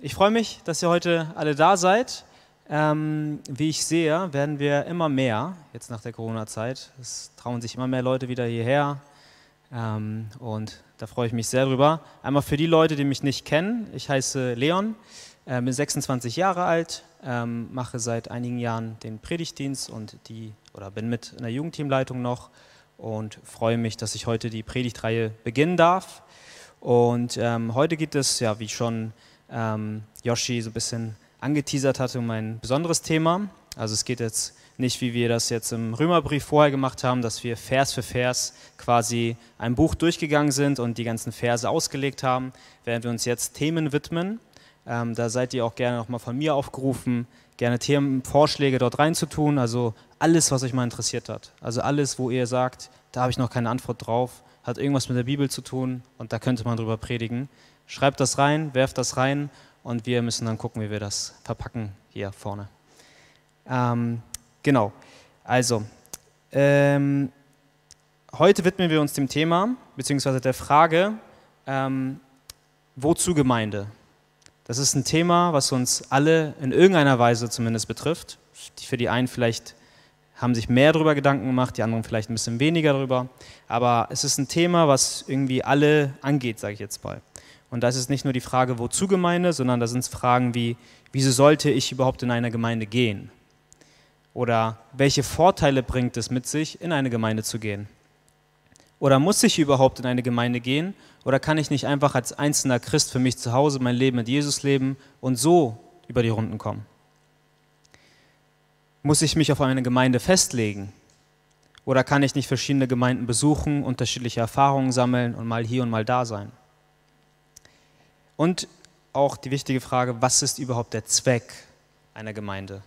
Ich freue mich, dass ihr heute alle da seid. Ähm, wie ich sehe, werden wir immer mehr, jetzt nach der Corona-Zeit. Es trauen sich immer mehr Leute wieder hierher. Ähm, und da freue ich mich sehr drüber. Einmal für die Leute, die mich nicht kennen. Ich heiße Leon, äh, bin 26 Jahre alt, ähm, mache seit einigen Jahren den Predigtdienst und die, oder bin mit in der Jugendteamleitung noch und freue mich, dass ich heute die Predigtreihe beginnen darf. Und ähm, heute geht es, ja, wie schon ähm, Yoshi so ein bisschen angeteasert hatte, um ein besonderes Thema. Also es geht jetzt nicht, wie wir das jetzt im Römerbrief vorher gemacht haben, dass wir Vers für Vers quasi ein Buch durchgegangen sind und die ganzen Verse ausgelegt haben, während wir uns jetzt Themen widmen. Ähm, da seid ihr auch gerne nochmal von mir aufgerufen, gerne Themenvorschläge dort reinzutun. Also alles, was euch mal interessiert hat. Also alles, wo ihr sagt, da habe ich noch keine Antwort drauf, hat irgendwas mit der Bibel zu tun und da könnte man drüber predigen. Schreibt das rein, werft das rein und wir müssen dann gucken, wie wir das verpacken hier vorne. Ähm, genau, also ähm, heute widmen wir uns dem Thema, beziehungsweise der Frage, ähm, wozu Gemeinde? Das ist ein Thema, was uns alle in irgendeiner Weise zumindest betrifft. Für die einen vielleicht haben sich mehr darüber Gedanken gemacht, die anderen vielleicht ein bisschen weniger darüber. Aber es ist ein Thema, was irgendwie alle angeht, sage ich jetzt mal. Und das ist nicht nur die Frage, wozu Gemeinde, sondern da sind es Fragen wie, wieso sollte ich überhaupt in eine Gemeinde gehen? Oder welche Vorteile bringt es mit sich, in eine Gemeinde zu gehen? Oder muss ich überhaupt in eine Gemeinde gehen? Oder kann ich nicht einfach als einzelner Christ für mich zu Hause mein Leben mit Jesus leben und so über die Runden kommen? Muss ich mich auf eine Gemeinde festlegen? Oder kann ich nicht verschiedene Gemeinden besuchen, unterschiedliche Erfahrungen sammeln und mal hier und mal da sein? Und auch die wichtige Frage, was ist überhaupt der Zweck einer Gemeinde?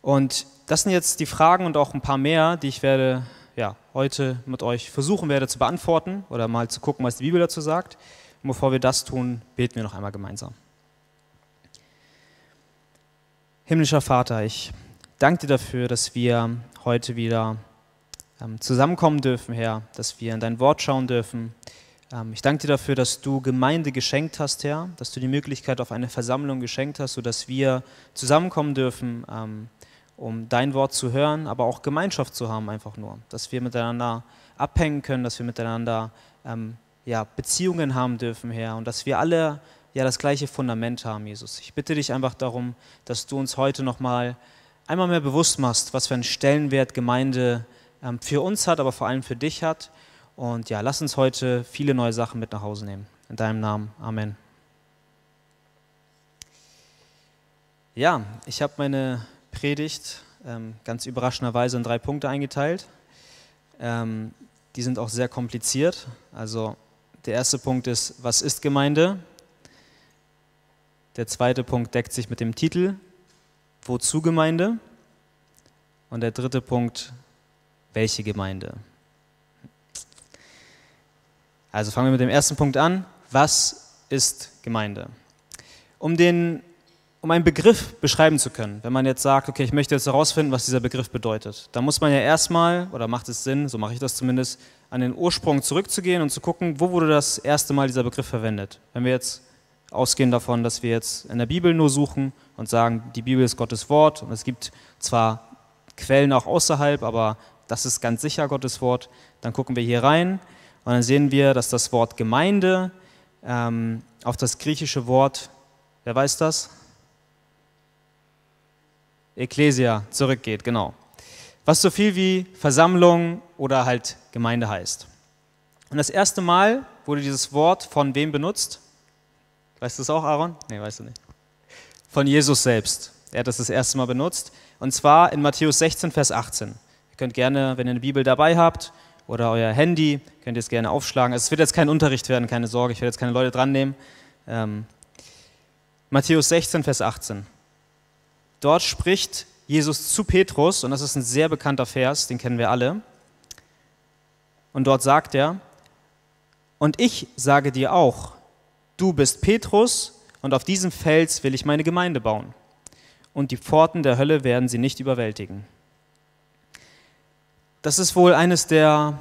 Und das sind jetzt die Fragen und auch ein paar mehr, die ich werde ja, heute mit euch versuchen werde zu beantworten oder mal zu gucken, was die Bibel dazu sagt. Und bevor wir das tun, beten wir noch einmal gemeinsam. Himmlischer Vater, ich danke dir dafür, dass wir heute wieder ähm, zusammenkommen dürfen, Herr, dass wir in dein Wort schauen dürfen. Ähm, ich danke dir dafür, dass du Gemeinde geschenkt hast, Herr, dass du die Möglichkeit auf eine Versammlung geschenkt hast, sodass wir zusammenkommen dürfen, ähm, um dein Wort zu hören, aber auch Gemeinschaft zu haben, einfach nur. Dass wir miteinander abhängen können, dass wir miteinander ähm, ja, Beziehungen haben dürfen, Herr, und dass wir alle ja das gleiche Fundament haben, Jesus. Ich bitte dich einfach darum, dass du uns heute nochmal einmal mehr bewusst machst, was für einen Stellenwert Gemeinde für uns hat, aber vor allem für dich hat. Und ja, lass uns heute viele neue Sachen mit nach Hause nehmen. In deinem Namen. Amen. Ja, ich habe meine Predigt ähm, ganz überraschenderweise in drei Punkte eingeteilt. Ähm, die sind auch sehr kompliziert. Also der erste Punkt ist, was ist Gemeinde? Der zweite Punkt deckt sich mit dem Titel, wozu Gemeinde? Und der dritte Punkt, welche Gemeinde? Also fangen wir mit dem ersten Punkt an. Was ist Gemeinde? Um, den, um einen Begriff beschreiben zu können, wenn man jetzt sagt, okay, ich möchte jetzt herausfinden, was dieser Begriff bedeutet, dann muss man ja erstmal, oder macht es Sinn, so mache ich das zumindest, an den Ursprung zurückzugehen und zu gucken, wo wurde das erste Mal dieser Begriff verwendet. Wenn wir jetzt ausgehen davon, dass wir jetzt in der Bibel nur suchen und sagen, die Bibel ist Gottes Wort und es gibt zwar Quellen auch außerhalb, aber das ist ganz sicher Gottes Wort, dann gucken wir hier rein und dann sehen wir, dass das Wort Gemeinde ähm, auf das griechische Wort, wer weiß das? Ecclesia zurückgeht, genau. Was so viel wie Versammlung oder halt Gemeinde heißt. Und das erste Mal wurde dieses Wort von wem benutzt? Weißt du es auch, Aaron? Nee, weißt du nicht. Von Jesus selbst. Er hat das das erste Mal benutzt. Und zwar in Matthäus 16, Vers 18. Ihr könnt gerne, wenn ihr eine Bibel dabei habt oder euer Handy, könnt ihr es gerne aufschlagen. Also es wird jetzt kein Unterricht werden, keine Sorge, ich werde jetzt keine Leute dran nehmen. Ähm, Matthäus 16, Vers 18. Dort spricht Jesus zu Petrus, und das ist ein sehr bekannter Vers, den kennen wir alle. Und dort sagt er, und ich sage dir auch, du bist Petrus und auf diesem Fels will ich meine Gemeinde bauen. Und die Pforten der Hölle werden sie nicht überwältigen. Das ist wohl eines der,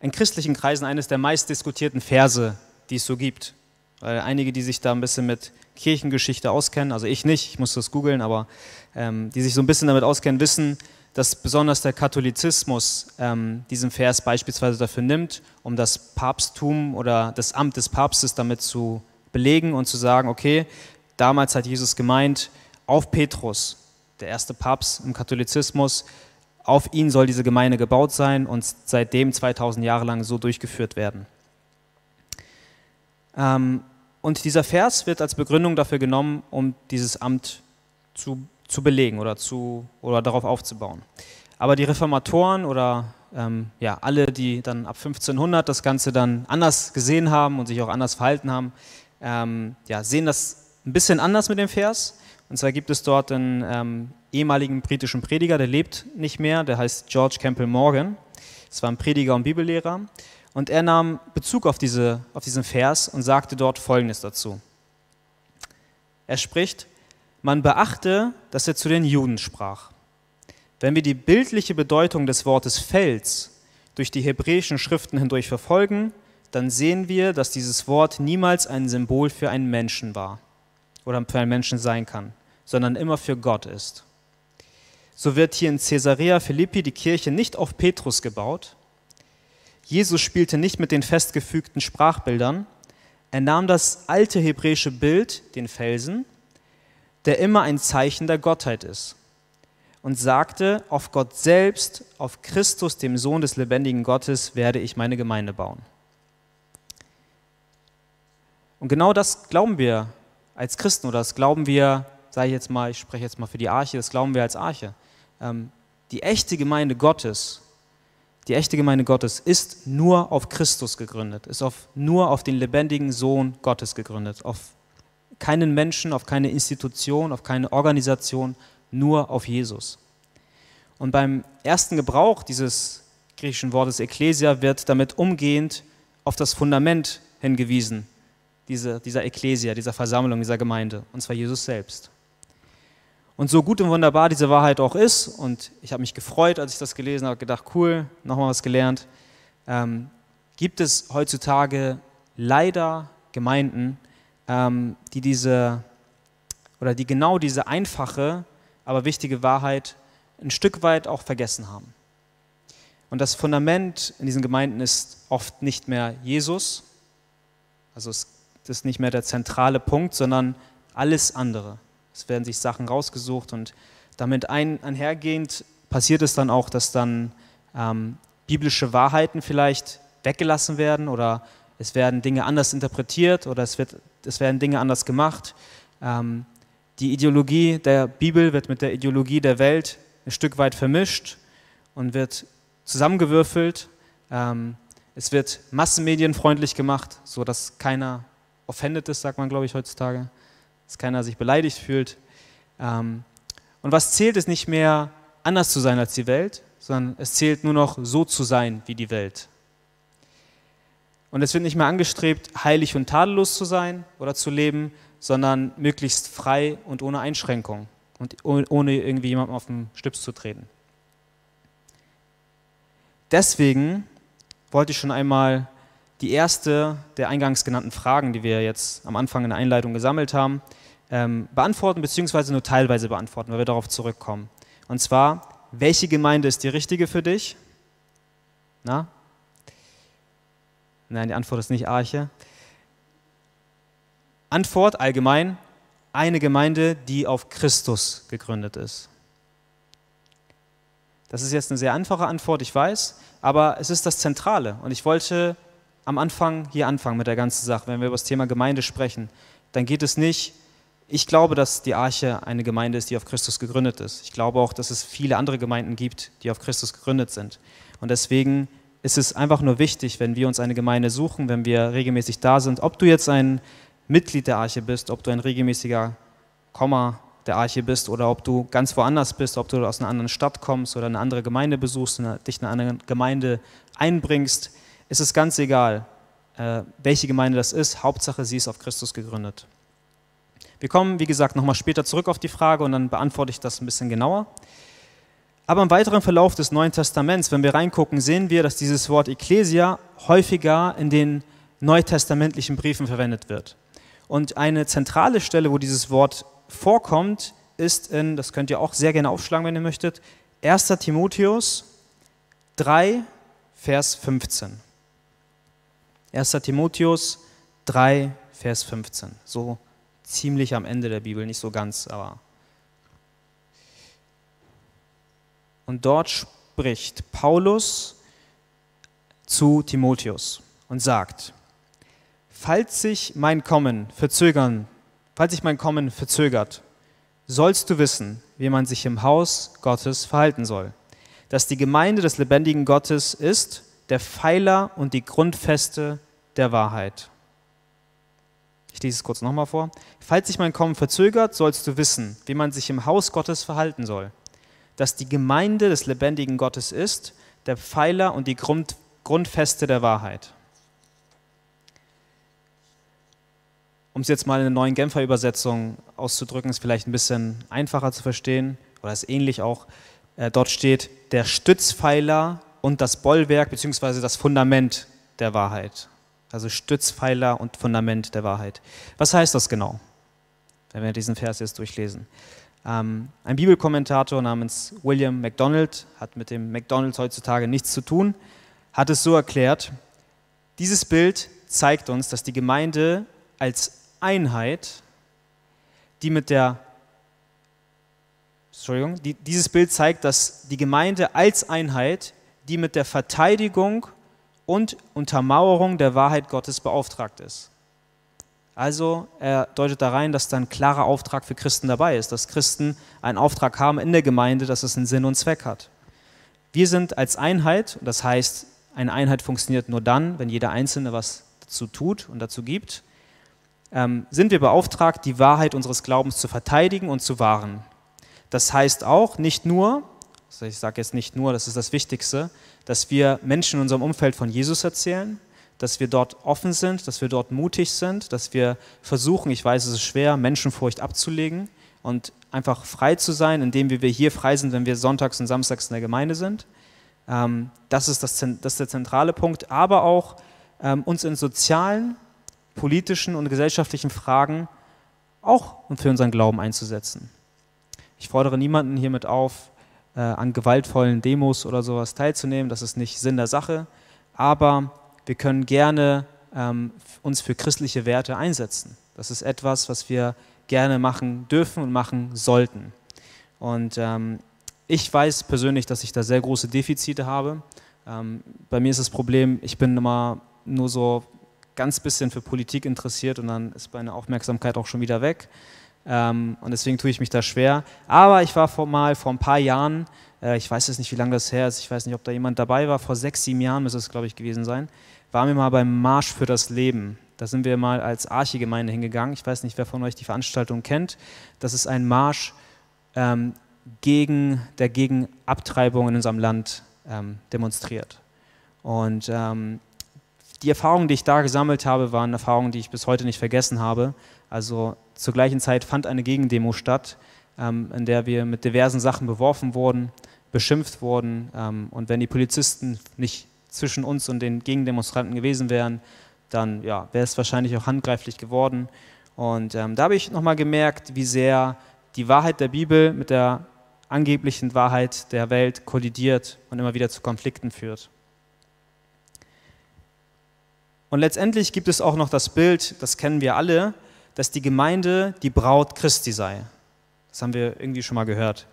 in christlichen Kreisen, eines der meistdiskutierten Verse, die es so gibt. Weil einige, die sich da ein bisschen mit Kirchengeschichte auskennen, also ich nicht, ich muss das googeln, aber ähm, die sich so ein bisschen damit auskennen, wissen, dass besonders der Katholizismus ähm, diesen Vers beispielsweise dafür nimmt, um das Papsttum oder das Amt des Papstes damit zu belegen und zu sagen, okay, damals hat Jesus gemeint, auf Petrus, der erste Papst im Katholizismus, auf ihn soll diese Gemeinde gebaut sein und seitdem 2000 Jahre lang so durchgeführt werden. Ähm, und dieser Vers wird als Begründung dafür genommen, um dieses Amt zu, zu belegen oder, zu, oder darauf aufzubauen. Aber die Reformatoren oder ähm, ja, alle, die dann ab 1500 das Ganze dann anders gesehen haben und sich auch anders verhalten haben, ähm, ja, sehen das ein bisschen anders mit dem Vers. Und zwar gibt es dort einen ähm, ehemaligen britischen Prediger, der lebt nicht mehr, der heißt George Campbell Morgan. Das war ein Prediger und Bibellehrer. Und er nahm Bezug auf, diese, auf diesen Vers und sagte dort Folgendes dazu. Er spricht, man beachte, dass er zu den Juden sprach. Wenn wir die bildliche Bedeutung des Wortes Fels durch die hebräischen Schriften hindurch verfolgen, dann sehen wir, dass dieses Wort niemals ein Symbol für einen Menschen war oder für einen Menschen sein kann, sondern immer für Gott ist. So wird hier in Caesarea Philippi die Kirche nicht auf Petrus gebaut. Jesus spielte nicht mit den festgefügten Sprachbildern. Er nahm das alte hebräische Bild, den Felsen, der immer ein Zeichen der Gottheit ist, und sagte, auf Gott selbst, auf Christus, dem Sohn des lebendigen Gottes, werde ich meine Gemeinde bauen. Und genau das glauben wir als Christen oder das glauben wir, sage ich jetzt mal, ich spreche jetzt mal für die Arche, das glauben wir als Arche. Ähm, die echte Gemeinde Gottes, die echte Gemeinde Gottes ist nur auf Christus gegründet, ist auf, nur auf den lebendigen Sohn Gottes gegründet, auf keinen Menschen, auf keine Institution, auf keine Organisation, nur auf Jesus. Und beim ersten Gebrauch dieses griechischen Wortes Ekklesia wird damit umgehend auf das Fundament hingewiesen, diese, dieser Ekklesia, dieser Versammlung, dieser Gemeinde, und zwar Jesus selbst. Und so gut und wunderbar diese Wahrheit auch ist, und ich habe mich gefreut, als ich das gelesen habe, gedacht, cool, nochmal was gelernt, ähm, gibt es heutzutage leider Gemeinden, ähm, die diese oder die genau diese einfache, aber wichtige Wahrheit ein Stück weit auch vergessen haben. Und das Fundament in diesen Gemeinden ist oft nicht mehr Jesus, also es ist nicht mehr der zentrale Punkt, sondern alles andere. Es werden sich Sachen rausgesucht und damit ein, einhergehend passiert es dann auch, dass dann ähm, biblische Wahrheiten vielleicht weggelassen werden oder es werden Dinge anders interpretiert oder es, wird, es werden Dinge anders gemacht. Ähm, die Ideologie der Bibel wird mit der Ideologie der Welt ein Stück weit vermischt und wird zusammengewürfelt. Ähm, es wird massenmedienfreundlich gemacht, sodass keiner offended ist, sagt man, glaube ich, heutzutage, dass keiner sich beleidigt fühlt. Ähm, und was zählt, ist nicht mehr anders zu sein als die Welt, sondern es zählt nur noch so zu sein wie die Welt. Und es wird nicht mehr angestrebt, heilig und tadellos zu sein oder zu leben, sondern möglichst frei und ohne Einschränkung und ohne irgendwie jemandem auf den Stips zu treten. Deswegen wollte ich schon einmal die erste der eingangs genannten Fragen, die wir jetzt am Anfang in der Einleitung gesammelt haben, ähm, beantworten beziehungsweise nur teilweise beantworten, weil wir darauf zurückkommen. Und zwar, welche Gemeinde ist die richtige für dich? Na, Nein, die Antwort ist nicht Arche. Antwort allgemein, eine Gemeinde, die auf Christus gegründet ist. Das ist jetzt eine sehr einfache Antwort, ich weiß, aber es ist das Zentrale. Und ich wollte am Anfang hier anfangen mit der ganzen Sache. Wenn wir über das Thema Gemeinde sprechen, dann geht es nicht, ich glaube, dass die Arche eine Gemeinde ist, die auf Christus gegründet ist. Ich glaube auch, dass es viele andere Gemeinden gibt, die auf Christus gegründet sind. Und deswegen ist es einfach nur wichtig, wenn wir uns eine Gemeinde suchen, wenn wir regelmäßig da sind, ob du jetzt ein Mitglied der Arche bist, ob du ein regelmäßiger Komma der Arche bist oder ob du ganz woanders bist, ob du aus einer anderen Stadt kommst oder eine andere Gemeinde besuchst und dich in eine andere Gemeinde einbringst, ist es ganz egal, äh, welche Gemeinde das ist. Hauptsache, sie ist auf Christus gegründet. Wir kommen, wie gesagt, nochmal später zurück auf die Frage und dann beantworte ich das ein bisschen genauer. Aber im weiteren Verlauf des Neuen Testaments, wenn wir reingucken, sehen wir, dass dieses Wort Ecclesia häufiger in den neutestamentlichen Briefen verwendet wird. Und eine zentrale Stelle, wo dieses Wort vorkommt, ist in, das könnt ihr auch sehr gerne aufschlagen, wenn ihr möchtet, 1. Timotheus 3, Vers 15. 1. Timotheus 3, Vers 15. So ziemlich am Ende der Bibel, nicht so ganz, aber. Und dort spricht Paulus zu Timotheus und sagt, falls sich mein Kommen verzögern, falls sich mein Kommen verzögert, sollst du wissen, wie man sich im Haus Gottes verhalten soll, dass die Gemeinde des lebendigen Gottes ist, der Pfeiler und die Grundfeste der Wahrheit. Ich lese es kurz nochmal vor. Falls sich mein Kommen verzögert, sollst du wissen, wie man sich im Haus Gottes verhalten soll, dass die Gemeinde des lebendigen Gottes ist, der Pfeiler und die Grund, Grundfeste der Wahrheit. Um es jetzt mal in einer neuen Genfer Übersetzung auszudrücken, ist vielleicht ein bisschen einfacher zu verstehen oder ist ähnlich auch. Äh, dort steht der Stützpfeiler und das Bollwerk bzw. das Fundament der Wahrheit. Also Stützpfeiler und Fundament der Wahrheit. Was heißt das genau, wenn wir diesen Vers jetzt durchlesen? Ähm, ein Bibelkommentator namens William MacDonald hat mit dem McDonald's heutzutage nichts zu tun, hat es so erklärt, dieses Bild zeigt uns, dass die Gemeinde als Einheit, die mit der Entschuldigung, die, dieses Bild zeigt, dass die Gemeinde als Einheit, die mit der Verteidigung und Untermauerung der Wahrheit Gottes beauftragt ist. Also er deutet da rein, dass da ein klarer Auftrag für Christen dabei ist, dass Christen einen Auftrag haben in der Gemeinde, dass es einen Sinn und Zweck hat. Wir sind als Einheit, das heißt, eine Einheit funktioniert nur dann, wenn jeder Einzelne was dazu tut und dazu gibt, ähm, sind wir beauftragt, die Wahrheit unseres Glaubens zu verteidigen und zu wahren. Das heißt auch nicht nur, also ich sage jetzt nicht nur, das ist das Wichtigste, dass wir Menschen in unserem Umfeld von Jesus erzählen, dass wir dort offen sind, dass wir dort mutig sind, dass wir versuchen, ich weiß, es ist schwer, Menschenfurcht abzulegen und einfach frei zu sein, indem wir hier frei sind, wenn wir sonntags und samstags in der Gemeinde sind. Ähm, das, ist das, das ist der zentrale Punkt, aber auch ähm, uns in sozialen, politischen und gesellschaftlichen Fragen auch für unseren Glauben einzusetzen. Ich fordere niemanden hiermit auf, äh, an gewaltvollen Demos oder sowas teilzunehmen. Das ist nicht Sinn der Sache. Aber wir können gerne ähm, uns für christliche Werte einsetzen. Das ist etwas, was wir gerne machen dürfen und machen sollten. Und ähm, ich weiß persönlich, dass ich da sehr große Defizite habe. Ähm, bei mir ist das Problem, ich bin immer nur so ganz bisschen für Politik interessiert und dann ist meine Aufmerksamkeit auch schon wieder weg. Ähm, und deswegen tue ich mich da schwer. Aber ich war vor mal vor ein paar Jahren, äh, ich weiß jetzt nicht, wie lange das her ist, ich weiß nicht, ob da jemand dabei war, vor sechs, sieben Jahren müsste es, glaube ich, gewesen sein, waren wir mal beim Marsch für das Leben. Da sind wir mal als Archigemeinde hingegangen. Ich weiß nicht, wer von euch die Veranstaltung kennt. Das ist ein Marsch ähm, gegen, der gegen Abtreibung in unserem Land ähm, demonstriert. Und ähm, die Erfahrungen, die ich da gesammelt habe, waren Erfahrungen, die ich bis heute nicht vergessen habe. Also zur gleichen Zeit fand eine Gegendemo statt, ähm, in der wir mit diversen Sachen beworfen wurden, beschimpft wurden. Ähm, und wenn die Polizisten nicht zwischen uns und den Gegendemonstranten gewesen wären, dann ja, wäre es wahrscheinlich auch handgreiflich geworden. Und ähm, da habe ich nochmal gemerkt, wie sehr die Wahrheit der Bibel mit der angeblichen Wahrheit der Welt kollidiert und immer wieder zu Konflikten führt. Und letztendlich gibt es auch noch das Bild, das kennen wir alle, dass die Gemeinde die Braut Christi sei. Das haben wir irgendwie schon mal gehört.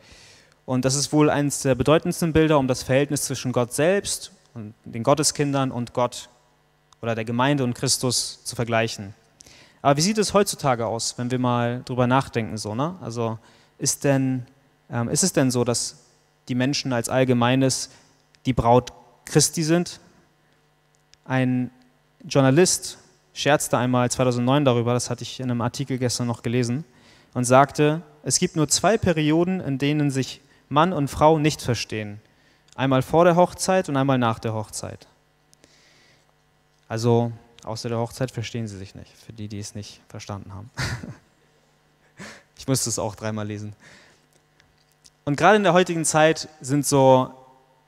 Und das ist wohl eines der bedeutendsten Bilder, um das Verhältnis zwischen Gott selbst und den Gotteskindern und Gott oder der Gemeinde und Christus zu vergleichen. Aber wie sieht es heutzutage aus, wenn wir mal drüber nachdenken? So, ne? Also ist, denn, ähm, ist es denn so, dass die Menschen als Allgemeines die Braut Christi sind? Ein Journalist scherzte einmal 2009 darüber, das hatte ich in einem Artikel gestern noch gelesen, und sagte, es gibt nur zwei Perioden, in denen sich Mann und Frau nicht verstehen. Einmal vor der Hochzeit und einmal nach der Hochzeit. Also außer der Hochzeit verstehen sie sich nicht, für die, die es nicht verstanden haben. ich musste es auch dreimal lesen. Und gerade in der heutigen Zeit sind so,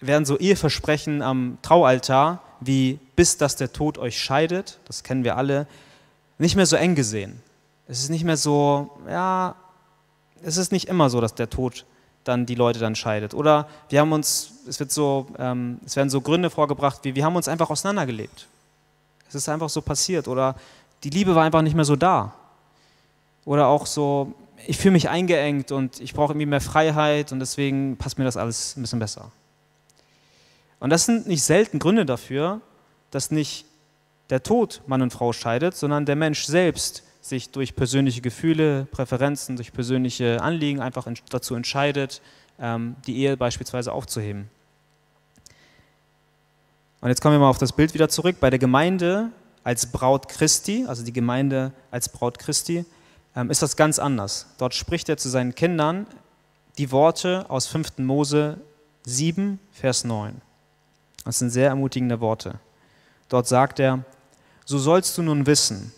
werden so Eheversprechen am Traualtar wie bis dass der Tod euch scheidet, das kennen wir alle, nicht mehr so eng gesehen. Es ist nicht mehr so, ja, es ist nicht immer so, dass der Tod dann die Leute dann scheidet. Oder wir haben uns, es wird so, ähm, es werden so Gründe vorgebracht, wie wir haben uns einfach auseinandergelebt. Es ist einfach so passiert. Oder die Liebe war einfach nicht mehr so da. Oder auch so, ich fühle mich eingeengt und ich brauche irgendwie mehr Freiheit und deswegen passt mir das alles ein bisschen besser. Und das sind nicht selten Gründe dafür, dass nicht der Tod Mann und Frau scheidet, sondern der Mensch selbst sich durch persönliche Gefühle, Präferenzen, durch persönliche Anliegen einfach dazu entscheidet, ähm, die Ehe beispielsweise aufzuheben. Und jetzt kommen wir mal auf das Bild wieder zurück. Bei der Gemeinde als Braut Christi, also die Gemeinde als Braut Christi, ähm, ist das ganz anders. Dort spricht er zu seinen Kindern die Worte aus 5. Mose 7, Vers 9. Das sind sehr ermutigende Worte. Dort sagt er, so sollst du nun wissen,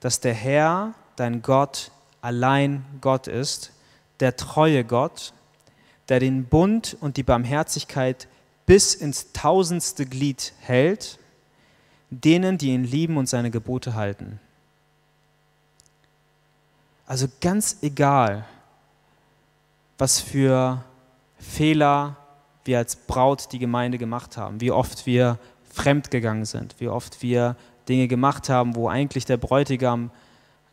dass der Herr, dein Gott, allein Gott ist, der treue Gott, der den Bund und die Barmherzigkeit bis ins tausendste Glied hält, denen, die ihn lieben und seine Gebote halten. Also ganz egal, was für Fehler wir als Braut die Gemeinde gemacht haben, wie oft wir fremdgegangen sind, wie oft wir Dinge gemacht haben, wo eigentlich der Bräutigam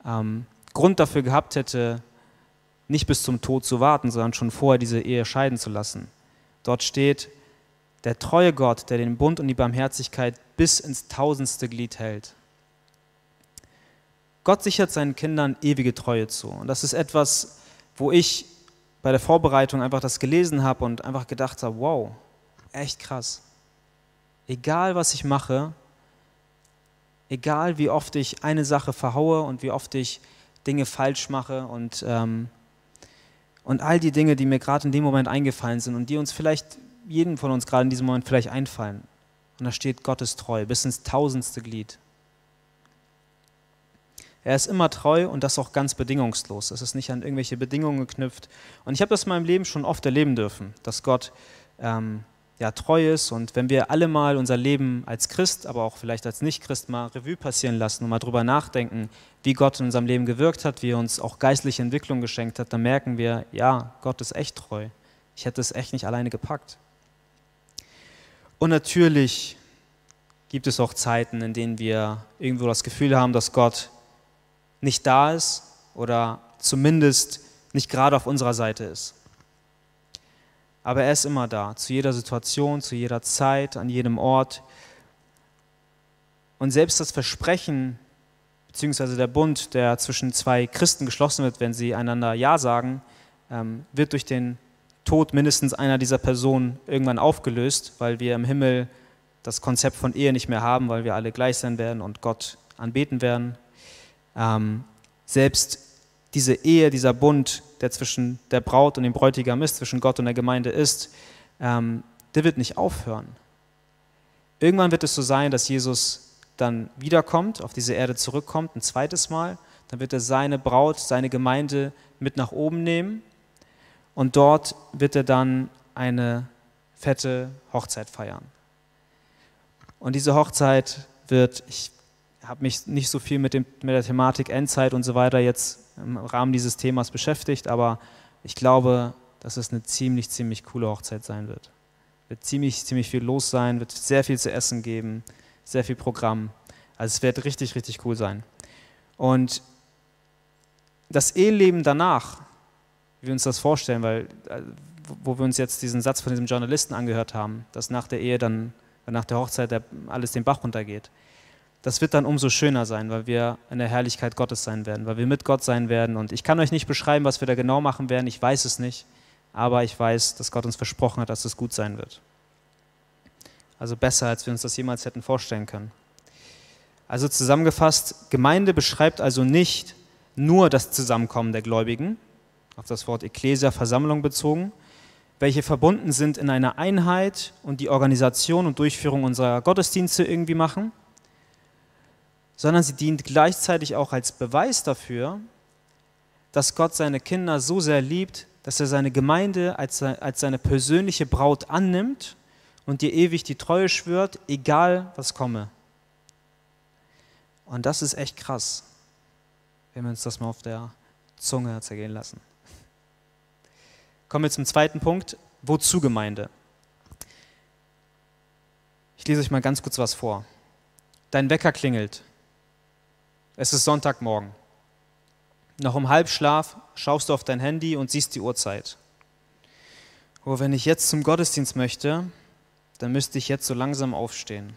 ähm, Grund dafür gehabt hätte, nicht bis zum Tod zu warten, sondern schon vorher diese Ehe scheiden zu lassen. Dort steht, der treue Gott, der den Bund und die Barmherzigkeit bis ins tausendste Glied hält. Gott sichert seinen Kindern ewige Treue zu. Und das ist etwas, wo ich bei der Vorbereitung einfach das gelesen habe und einfach gedacht habe, wow, echt krass. Egal was ich mache, egal wie oft ich eine Sache verhaue und wie oft ich Dinge falsch mache und, ähm, und all die Dinge, die mir gerade in dem Moment eingefallen sind und die uns vielleicht, jeden von uns gerade in diesem Moment vielleicht einfallen. Und da steht Gottes treu bis ins tausendste Glied. Er ist immer treu und das auch ganz bedingungslos. Es ist nicht an irgendwelche Bedingungen geknüpft. Und ich habe das in meinem Leben schon oft erleben dürfen, dass Gott ähm, ja, treu ist. Und wenn wir alle mal unser Leben als Christ, aber auch vielleicht als Nicht-Christ mal Revue passieren lassen und mal drüber nachdenken, wie Gott in unserem Leben gewirkt hat, wie er uns auch geistliche Entwicklung geschenkt hat, dann merken wir, ja, Gott ist echt treu. Ich hätte es echt nicht alleine gepackt. Und natürlich gibt es auch Zeiten, in denen wir irgendwo das Gefühl haben, dass Gott nicht da ist oder zumindest nicht gerade auf unserer Seite ist. Aber er ist immer da, zu jeder Situation, zu jeder Zeit, an jedem Ort. Und selbst das Versprechen, beziehungsweise der Bund, der zwischen zwei Christen geschlossen wird, wenn sie einander Ja sagen, ähm, wird durch den Tod mindestens einer dieser Personen irgendwann aufgelöst, weil wir im Himmel das Konzept von Ehe nicht mehr haben, weil wir alle gleich sein werden und Gott anbeten werden. Ähm, selbst diese Ehe, dieser Bund, der zwischen der Braut und dem Bräutigam ist, zwischen Gott und der Gemeinde ist, ähm, der wird nicht aufhören. Irgendwann wird es so sein, dass Jesus dann wiederkommt, auf diese Erde zurückkommt, ein zweites Mal. Dann wird er seine Braut, seine Gemeinde mit nach oben nehmen und dort wird er dann eine fette Hochzeit feiern. Und diese Hochzeit wird, ich habe mich nicht so viel mit, dem, mit der Thematik Endzeit und so weiter jetzt im Rahmen dieses Themas beschäftigt, aber ich glaube, dass es eine ziemlich, ziemlich coole Hochzeit sein wird. Wird ziemlich, ziemlich viel los sein, wird sehr viel zu essen geben, sehr viel Programm. Also es wird richtig, richtig cool sein. Und das Eheleben danach, wie wir uns das vorstellen, weil äh, wo wir uns jetzt diesen Satz von diesem Journalisten angehört haben, dass nach der Ehe dann, nach der Hochzeit alles den Bach runtergeht das wird dann umso schöner sein, weil wir in der Herrlichkeit Gottes sein werden, weil wir mit Gott sein werden. Und ich kann euch nicht beschreiben, was wir da genau machen werden, ich weiß es nicht, aber ich weiß, dass Gott uns versprochen hat, dass es gut sein wird. Also besser, als wir uns das jemals hätten vorstellen können. Also zusammengefasst, Gemeinde beschreibt also nicht nur das Zusammenkommen der Gläubigen, auf das Wort Ekklesia, Versammlung bezogen, welche verbunden sind in einer Einheit und die Organisation und Durchführung unserer Gottesdienste irgendwie machen, sondern sie dient gleichzeitig auch als Beweis dafür, dass Gott seine Kinder so sehr liebt, dass er seine Gemeinde als, als seine persönliche Braut annimmt und dir ewig die Treue schwört, egal was komme. Und das ist echt krass. wenn wir uns das mal auf der Zunge zergehen lassen. Kommen wir zum zweiten Punkt. Wozu Gemeinde? Ich lese euch mal ganz kurz was vor. Dein Wecker klingelt. Es ist Sonntagmorgen. Noch im Halbschlaf schaust du auf dein Handy und siehst die Uhrzeit. Oh, wenn ich jetzt zum Gottesdienst möchte, dann müsste ich jetzt so langsam aufstehen.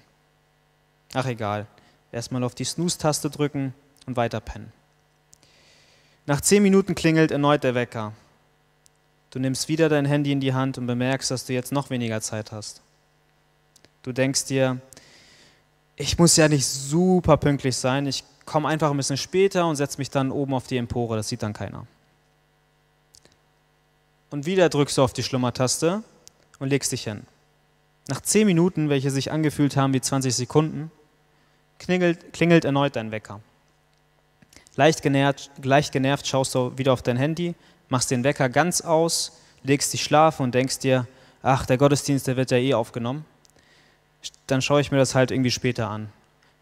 Ach egal, erstmal auf die Snooze-Taste drücken und weiter pennen. Nach zehn Minuten klingelt erneut der Wecker. Du nimmst wieder dein Handy in die Hand und bemerkst, dass du jetzt noch weniger Zeit hast. Du denkst dir, ich muss ja nicht super pünktlich sein, ich komme einfach ein bisschen später und setze mich dann oben auf die Empore, das sieht dann keiner. Und wieder drückst du auf die Schlummertaste und legst dich hin. Nach zehn Minuten, welche sich angefühlt haben wie 20 Sekunden, klingelt, klingelt erneut dein Wecker. Leicht genervt, leicht genervt schaust du wieder auf dein Handy, machst den Wecker ganz aus, legst dich schlafen und denkst dir, ach, der Gottesdienst, der wird ja eh aufgenommen. Dann schaue ich mir das halt irgendwie später an.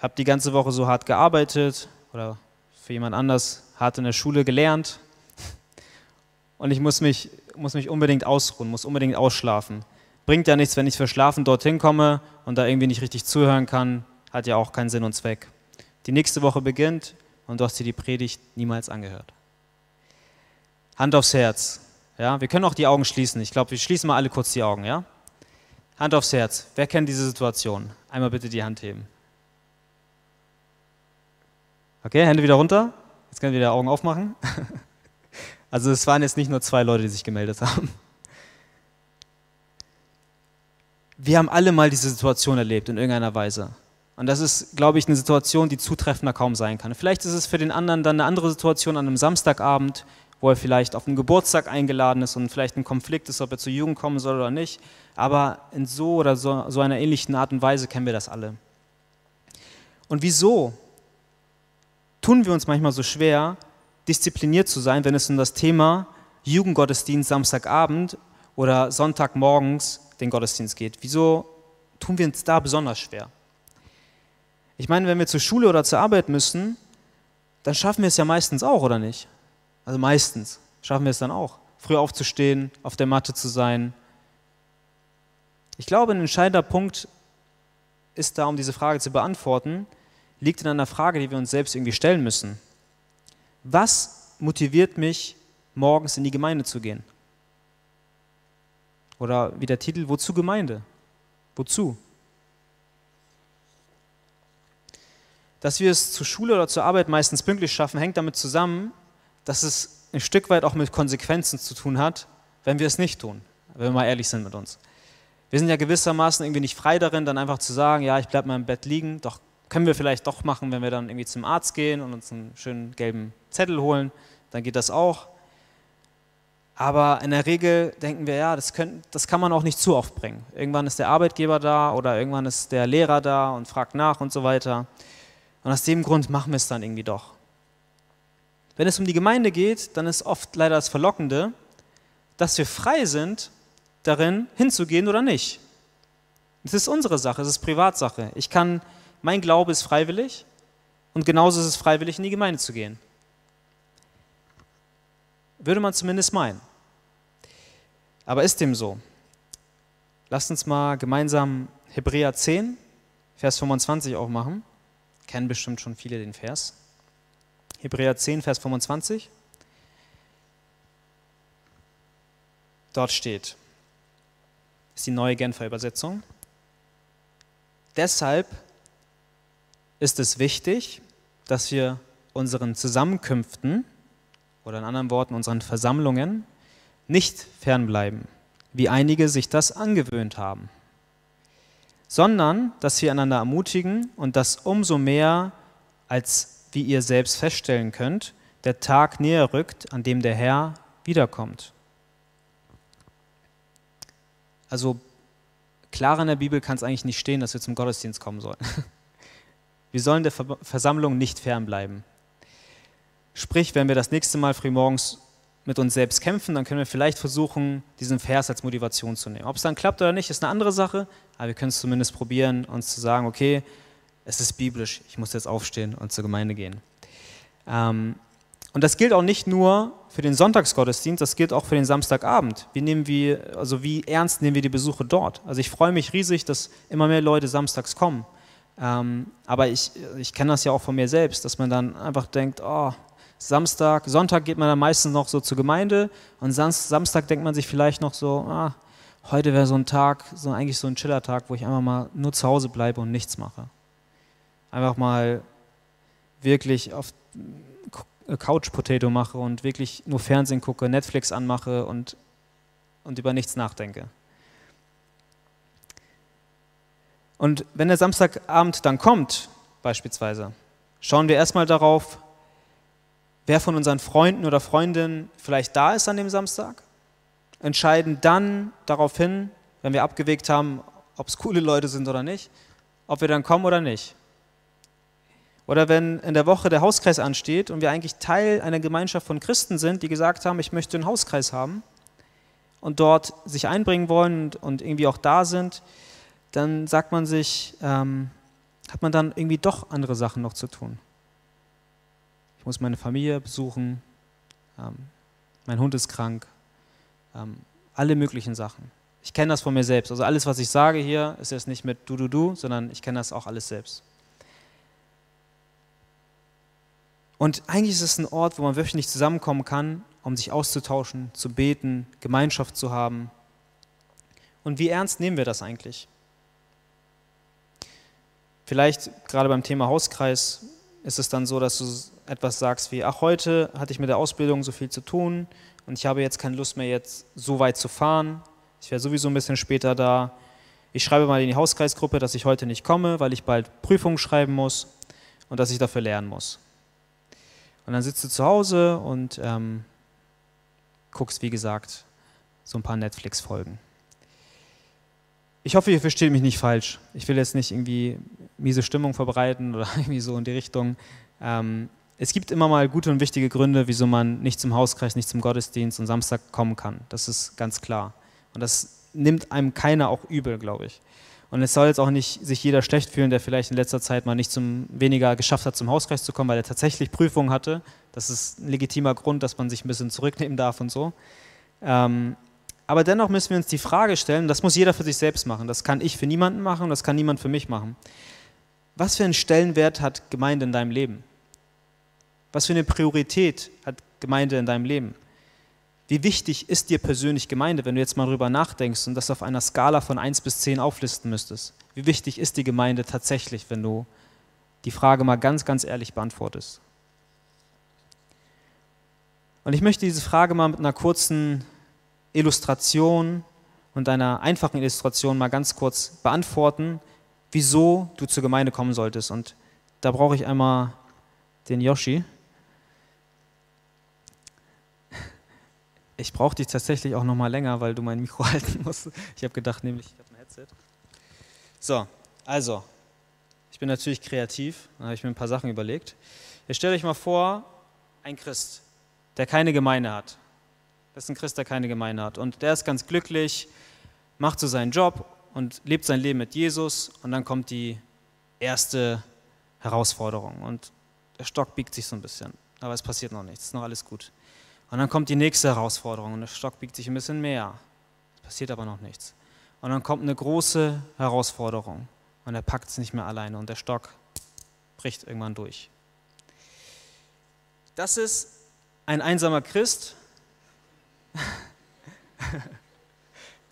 Hab die ganze Woche so hart gearbeitet oder für jemand anders hart in der Schule gelernt und ich muss mich, muss mich unbedingt ausruhen, muss unbedingt ausschlafen. Bringt ja nichts, wenn ich für Schlafen dorthin komme und da irgendwie nicht richtig zuhören kann, hat ja auch keinen Sinn und Zweck. Die nächste Woche beginnt und du hast dir die Predigt niemals angehört. Hand aufs Herz. Ja, wir können auch die Augen schließen. Ich glaube, wir schließen mal alle kurz die Augen, ja? Hand aufs Herz. Wer kennt diese Situation? Einmal bitte die Hand heben. Okay, Hände wieder runter. Jetzt können wir wieder Augen aufmachen. Also es waren jetzt nicht nur zwei Leute, die sich gemeldet haben. Wir haben alle mal diese Situation erlebt in irgendeiner Weise. Und das ist, glaube ich, eine Situation, die zutreffender kaum sein kann. Vielleicht ist es für den anderen dann eine andere Situation an einem Samstagabend, wo er vielleicht auf einen Geburtstag eingeladen ist und vielleicht ein Konflikt ist, ob er zur Jugend kommen soll oder nicht. Aber in so oder so, so einer ähnlichen Art und Weise kennen wir das alle. Und wieso tun wir uns manchmal so schwer, diszipliniert zu sein, wenn es um das Thema Jugendgottesdienst Samstagabend oder Sonntagmorgens den Gottesdienst geht? Wieso tun wir uns da besonders schwer? Ich meine, wenn wir zur Schule oder zur Arbeit müssen, dann schaffen wir es ja meistens auch, oder nicht? Also meistens schaffen wir es dann auch, früh aufzustehen, auf der Matte zu sein. Ich glaube, ein entscheidender Punkt ist da, um diese Frage zu beantworten, liegt in einer Frage, die wir uns selbst irgendwie stellen müssen. Was motiviert mich, morgens in die Gemeinde zu gehen? Oder wie der Titel, wozu Gemeinde? Wozu? Dass wir es zur Schule oder zur Arbeit meistens pünktlich schaffen, hängt damit zusammen, dass es ein Stück weit auch mit Konsequenzen zu tun hat, wenn wir es nicht tun, wenn wir mal ehrlich sind mit uns. Wir sind ja gewissermaßen irgendwie nicht frei darin, dann einfach zu sagen, ja, ich bleibe mal im Bett liegen, doch können wir vielleicht doch machen, wenn wir dann irgendwie zum Arzt gehen und uns einen schönen gelben Zettel holen, dann geht das auch. Aber in der Regel denken wir, ja, das, können, das kann man auch nicht zu oft bringen. Irgendwann ist der Arbeitgeber da oder irgendwann ist der Lehrer da und fragt nach und so weiter. Und aus dem Grund machen wir es dann irgendwie doch. Wenn es um die Gemeinde geht, dann ist oft leider das Verlockende, dass wir frei sind, darin hinzugehen oder nicht. Es ist unsere Sache, es ist Privatsache. Ich kann mein Glaube ist freiwillig und genauso ist es freiwillig, in die Gemeinde zu gehen. Würde man zumindest meinen. Aber ist dem so? Lasst uns mal gemeinsam Hebräer 10, Vers 25 aufmachen. Kennen bestimmt schon viele den Vers. Hebräer 10, Vers 25. Dort steht, ist die neue Genfer Übersetzung. Deshalb ist es wichtig, dass wir unseren Zusammenkünften oder in anderen Worten unseren Versammlungen nicht fernbleiben, wie einige sich das angewöhnt haben, sondern dass wir einander ermutigen und das umso mehr, als wie ihr selbst feststellen könnt, der Tag näher rückt, an dem der Herr wiederkommt. Also klar in der Bibel kann es eigentlich nicht stehen, dass wir zum Gottesdienst kommen sollen. Wir sollen der Versammlung nicht fernbleiben. Sprich, wenn wir das nächste Mal frühmorgens mit uns selbst kämpfen, dann können wir vielleicht versuchen, diesen Vers als Motivation zu nehmen. Ob es dann klappt oder nicht, ist eine andere Sache, aber wir können es zumindest probieren, uns zu sagen, okay, es ist biblisch, ich muss jetzt aufstehen und zur Gemeinde gehen. Ähm, Und das gilt auch nicht nur für den Sonntagsgottesdienst, das gilt auch für den Samstagabend. Wie, nehmen wir, also wie ernst nehmen wir die Besuche dort? Also ich freue mich riesig, dass immer mehr Leute samstags kommen. Ähm, aber ich, ich kenne das ja auch von mir selbst, dass man dann einfach denkt, oh, Samstag, Sonntag geht man dann meistens noch so zur Gemeinde und Samstag denkt man sich vielleicht noch so, ah, heute wäre so ein Tag, so eigentlich so ein Chiller-Tag, wo ich einfach mal nur zu Hause bleibe und nichts mache. Einfach mal wirklich auf Couch Potato mache und wirklich nur Fernsehen gucke, Netflix anmache und, und über nichts nachdenke. Und wenn der Samstagabend dann kommt, beispielsweise, schauen wir erstmal darauf, wer von unseren Freunden oder Freundinnen vielleicht da ist an dem Samstag, entscheiden dann darauf hin, wenn wir abgewegt haben, ob es coole Leute sind oder nicht, ob wir dann kommen oder nicht. Oder wenn in der Woche der Hauskreis ansteht und wir eigentlich Teil einer Gemeinschaft von Christen sind, die gesagt haben, ich möchte einen Hauskreis haben und dort sich einbringen wollen und, und irgendwie auch da sind, dann sagt man sich, ähm, hat man dann irgendwie doch andere Sachen noch zu tun. Ich muss meine Familie besuchen, ähm, mein Hund ist krank, ähm, alle möglichen Sachen. Ich kenne das von mir selbst. Also alles, was ich sage hier, ist jetzt nicht mit du, du, du, sondern ich kenne das auch alles selbst. Und eigentlich ist es ein Ort, wo man wöchentlich zusammenkommen kann, um sich auszutauschen, zu beten, Gemeinschaft zu haben. Und wie ernst nehmen wir das eigentlich? Vielleicht gerade beim Thema Hauskreis ist es dann so, dass du etwas sagst wie, ach, heute hatte ich mit der Ausbildung so viel zu tun und ich habe jetzt keine Lust mehr, jetzt so weit zu fahren. Ich wäre sowieso ein bisschen später da. Ich schreibe mal in die Hauskreisgruppe, dass ich heute nicht komme, weil ich bald Prüfungen schreiben muss und dass ich dafür lernen muss. Und dann sitzt du zu Hause und ähm, guckst, wie gesagt, so ein paar Netflix-Folgen. Ich hoffe, ihr versteht mich nicht falsch. Ich will jetzt nicht irgendwie miese Stimmung verbreiten oder irgendwie so in die Richtung. Ähm, es gibt immer mal gute und wichtige Gründe, wieso man nicht zum Hauskreis, nicht zum Gottesdienst und Samstag kommen kann. Das ist ganz klar. Und das nimmt einem keiner auch übel, glaube ich. Und es soll jetzt auch nicht sich jeder schlecht fühlen, der vielleicht in letzter Zeit mal nicht zum weniger geschafft hat, zum Hauskreis zu kommen, weil er tatsächlich Prüfungen hatte. Das ist ein legitimer Grund, dass man sich ein bisschen zurücknehmen darf und so. Ähm, aber dennoch müssen wir uns die Frage stellen, das muss jeder für sich selbst machen. Das kann ich für niemanden machen das kann niemand für mich machen. Was für einen Stellenwert hat Gemeinde in deinem Leben? Was für eine Priorität hat Gemeinde in deinem Leben? Wie wichtig ist dir persönlich Gemeinde, wenn du jetzt mal darüber nachdenkst und das auf einer Skala von 1 bis 10 auflisten müsstest? Wie wichtig ist die Gemeinde tatsächlich, wenn du die Frage mal ganz, ganz ehrlich beantwortest? Und ich möchte diese Frage mal mit einer kurzen Illustration und einer einfachen Illustration mal ganz kurz beantworten, wieso du zur Gemeinde kommen solltest. Und da brauche ich einmal den Yoshi. Ich brauche dich tatsächlich auch noch mal länger, weil du mein Mikro halten musst. Ich habe gedacht, nämlich, ich habe ein Headset. So, also, ich bin natürlich kreativ, da habe ich mir ein paar Sachen überlegt. Jetzt stellt euch mal vor, ein Christ, der keine Gemeinde hat. Das ist ein Christ, der keine Gemeinde hat. Und der ist ganz glücklich, macht so seinen Job und lebt sein Leben mit Jesus. Und dann kommt die erste Herausforderung. Und der Stock biegt sich so ein bisschen. Aber es passiert noch nichts, ist noch alles gut. Und dann kommt die nächste Herausforderung und der Stock biegt sich ein bisschen mehr. Es passiert aber noch nichts. Und dann kommt eine große Herausforderung und er packt es nicht mehr alleine und der Stock bricht irgendwann durch. Das ist ein einsamer Christ,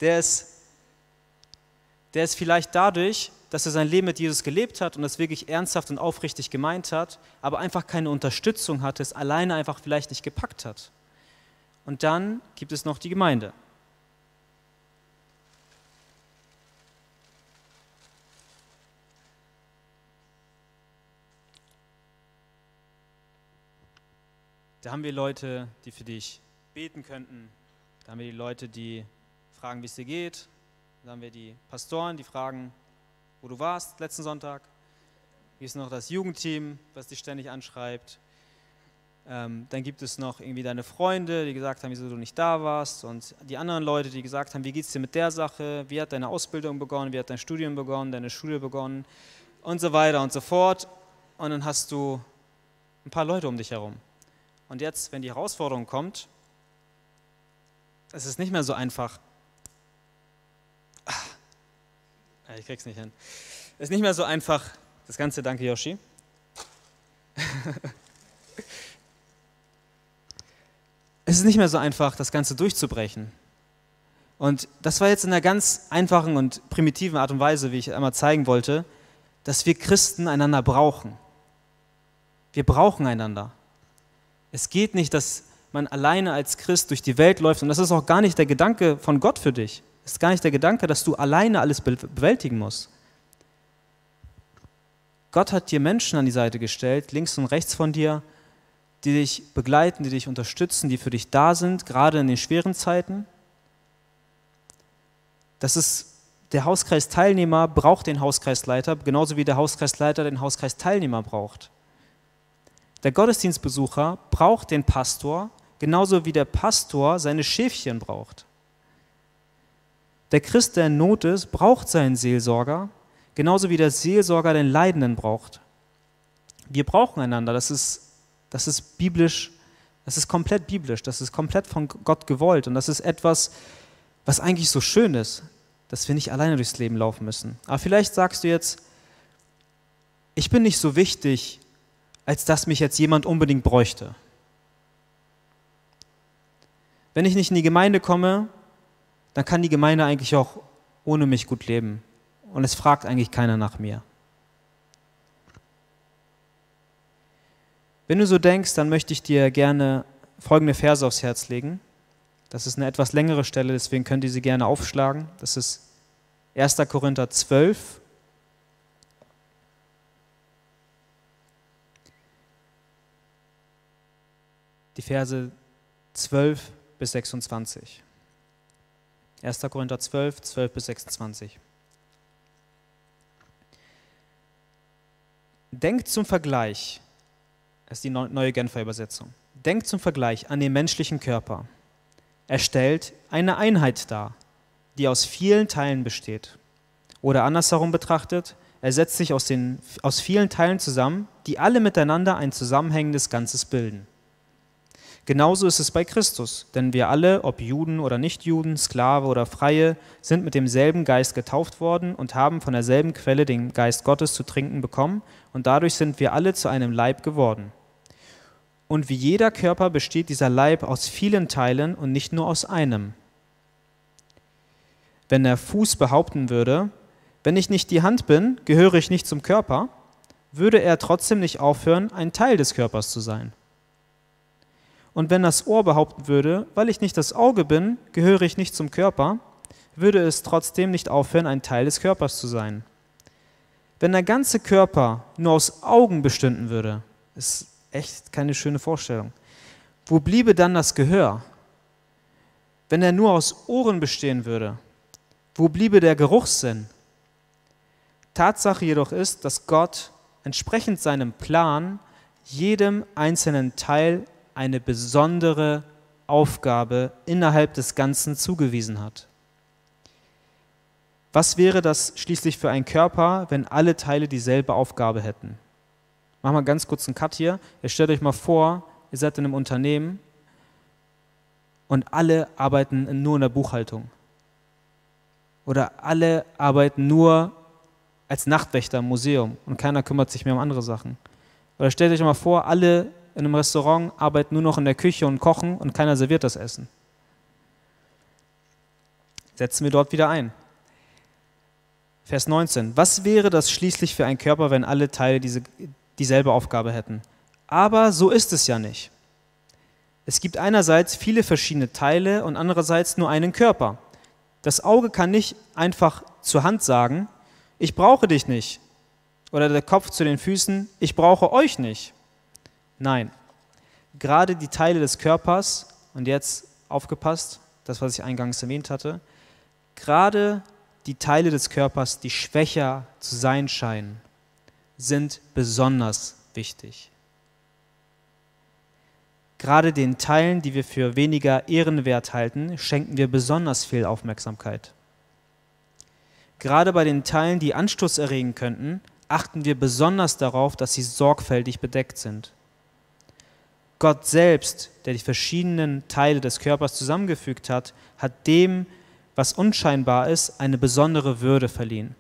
der ist, der ist vielleicht dadurch, dass er sein Leben mit Jesus gelebt hat und das wirklich ernsthaft und aufrichtig gemeint hat, aber einfach keine Unterstützung hatte, es alleine einfach vielleicht nicht gepackt hat. Und dann gibt es noch die Gemeinde. Da haben wir Leute, die für dich beten könnten. Da haben wir die Leute, die fragen, wie es dir geht. Da haben wir die Pastoren, die fragen, wo du warst letzten Sonntag. Hier ist noch das Jugendteam, was dich ständig anschreibt. Ähm, dann gibt es noch irgendwie deine Freunde, die gesagt haben, wieso du nicht da warst. Und die anderen Leute, die gesagt haben, wie geht es dir mit der Sache? Wie hat deine Ausbildung begonnen? Wie hat dein Studium begonnen? Deine Schule begonnen? Und so weiter und so fort. Und dann hast du ein paar Leute um dich herum. Und jetzt, wenn die Herausforderung kommt, es ist nicht mehr so einfach. Ah, ich krieg's nicht hin. Es ist nicht mehr so einfach. Das Ganze, danke Yoshi. es ist nicht mehr so einfach, das Ganze durchzubrechen. Und das war jetzt in einer ganz einfachen und primitiven Art und Weise, wie ich einmal zeigen wollte, dass wir Christen einander brauchen. Wir brauchen einander. Es geht nicht, dass man alleine als Christ durch die Welt läuft und das ist auch gar nicht der Gedanke von Gott für dich. Es ist gar nicht der Gedanke, dass du alleine alles bewältigen musst. Gott hat dir Menschen an die Seite gestellt, links und rechts von dir, die dich begleiten, die dich unterstützen, die für dich da sind, gerade in den schweren Zeiten. Das ist der Hauskreisteilnehmer braucht den Hauskreisleiter, genauso wie der Hauskreisleiter den Hauskreisteilnehmer braucht. Der Gottesdienstbesucher braucht den Pastor, genauso wie der Pastor seine Schäfchen braucht. Der Christ, der in Not ist, braucht seinen Seelsorger, genauso wie der Seelsorger den Leidenden braucht. Wir brauchen einander, das ist, das ist biblisch, das ist komplett biblisch, das ist komplett von Gott gewollt und das ist etwas, was eigentlich so schön ist, dass wir nicht alleine durchs Leben laufen müssen. Aber vielleicht sagst du jetzt, ich bin nicht so wichtig, als dass mich jetzt jemand unbedingt bräuchte. Wenn ich nicht in die Gemeinde komme, dann kann die Gemeinde eigentlich auch ohne mich gut leben. Und es fragt eigentlich keiner nach mir. Wenn du so denkst, dann möchte ich dir gerne folgende Verse aufs Herz legen. Das ist eine etwas längere Stelle, deswegen könnt ihr sie gerne aufschlagen. Das ist 1. Korinther 12, die Verse 12 bis 26. 1. Korinther 12, 12 bis 26. Denkt zum Vergleich, das ist die neue Genfer Übersetzung, denkt zum Vergleich an den menschlichen Körper. Er stellt eine Einheit dar, die aus vielen Teilen besteht. Oder andersherum betrachtet, er setzt sich aus, den, aus vielen Teilen zusammen, die alle miteinander ein zusammenhängendes Ganzes bilden. Genauso ist es bei Christus, denn wir alle, ob Juden oder Nichtjuden, Sklave oder Freie, sind mit demselben Geist getauft worden und haben von derselben Quelle den Geist Gottes zu trinken bekommen, und dadurch sind wir alle zu einem Leib geworden. Und wie jeder Körper besteht dieser Leib aus vielen Teilen und nicht nur aus einem. Wenn der Fuß behaupten würde, wenn ich nicht die Hand bin, gehöre ich nicht zum Körper, würde er trotzdem nicht aufhören, ein Teil des Körpers zu sein. Und wenn das Ohr behaupten würde, weil ich nicht das Auge bin, gehöre ich nicht zum Körper, würde es trotzdem nicht aufhören, ein Teil des Körpers zu sein. Wenn der ganze Körper nur aus Augen bestünden würde, ist echt keine schöne Vorstellung. Wo bliebe dann das Gehör? Wenn er nur aus Ohren bestehen würde, wo bliebe der Geruchssinn? Tatsache jedoch ist, dass Gott entsprechend seinem Plan jedem einzelnen Teil eine besondere Aufgabe innerhalb des Ganzen zugewiesen hat. Was wäre das schließlich für ein Körper, wenn alle Teile dieselbe Aufgabe hätten? Machen wir ganz kurz einen Cut hier. Ihr stellt euch mal vor, ihr seid in einem Unternehmen und alle arbeiten nur in der Buchhaltung. Oder alle arbeiten nur als Nachtwächter im Museum und keiner kümmert sich mehr um andere Sachen. Oder stellt euch mal vor, alle in einem Restaurant arbeiten nur noch in der Küche und kochen und keiner serviert das Essen. Setzen wir dort wieder ein. Vers 19. Was wäre das schließlich für ein Körper, wenn alle Teile diese, dieselbe Aufgabe hätten? Aber so ist es ja nicht. Es gibt einerseits viele verschiedene Teile und andererseits nur einen Körper. Das Auge kann nicht einfach zur Hand sagen, ich brauche dich nicht. Oder der Kopf zu den Füßen, ich brauche euch nicht. Nein, gerade die Teile des Körpers, und jetzt aufgepasst, das, was ich eingangs erwähnt hatte, gerade die Teile des Körpers, die schwächer zu sein scheinen, sind besonders wichtig. Gerade den Teilen, die wir für weniger ehrenwert halten, schenken wir besonders viel Aufmerksamkeit. Gerade bei den Teilen, die Anstoß erregen könnten, achten wir besonders darauf, dass sie sorgfältig bedeckt sind. Gott selbst, der die verschiedenen Teile des Körpers zusammengefügt hat, hat dem, was unscheinbar ist, eine besondere Würde verliehen.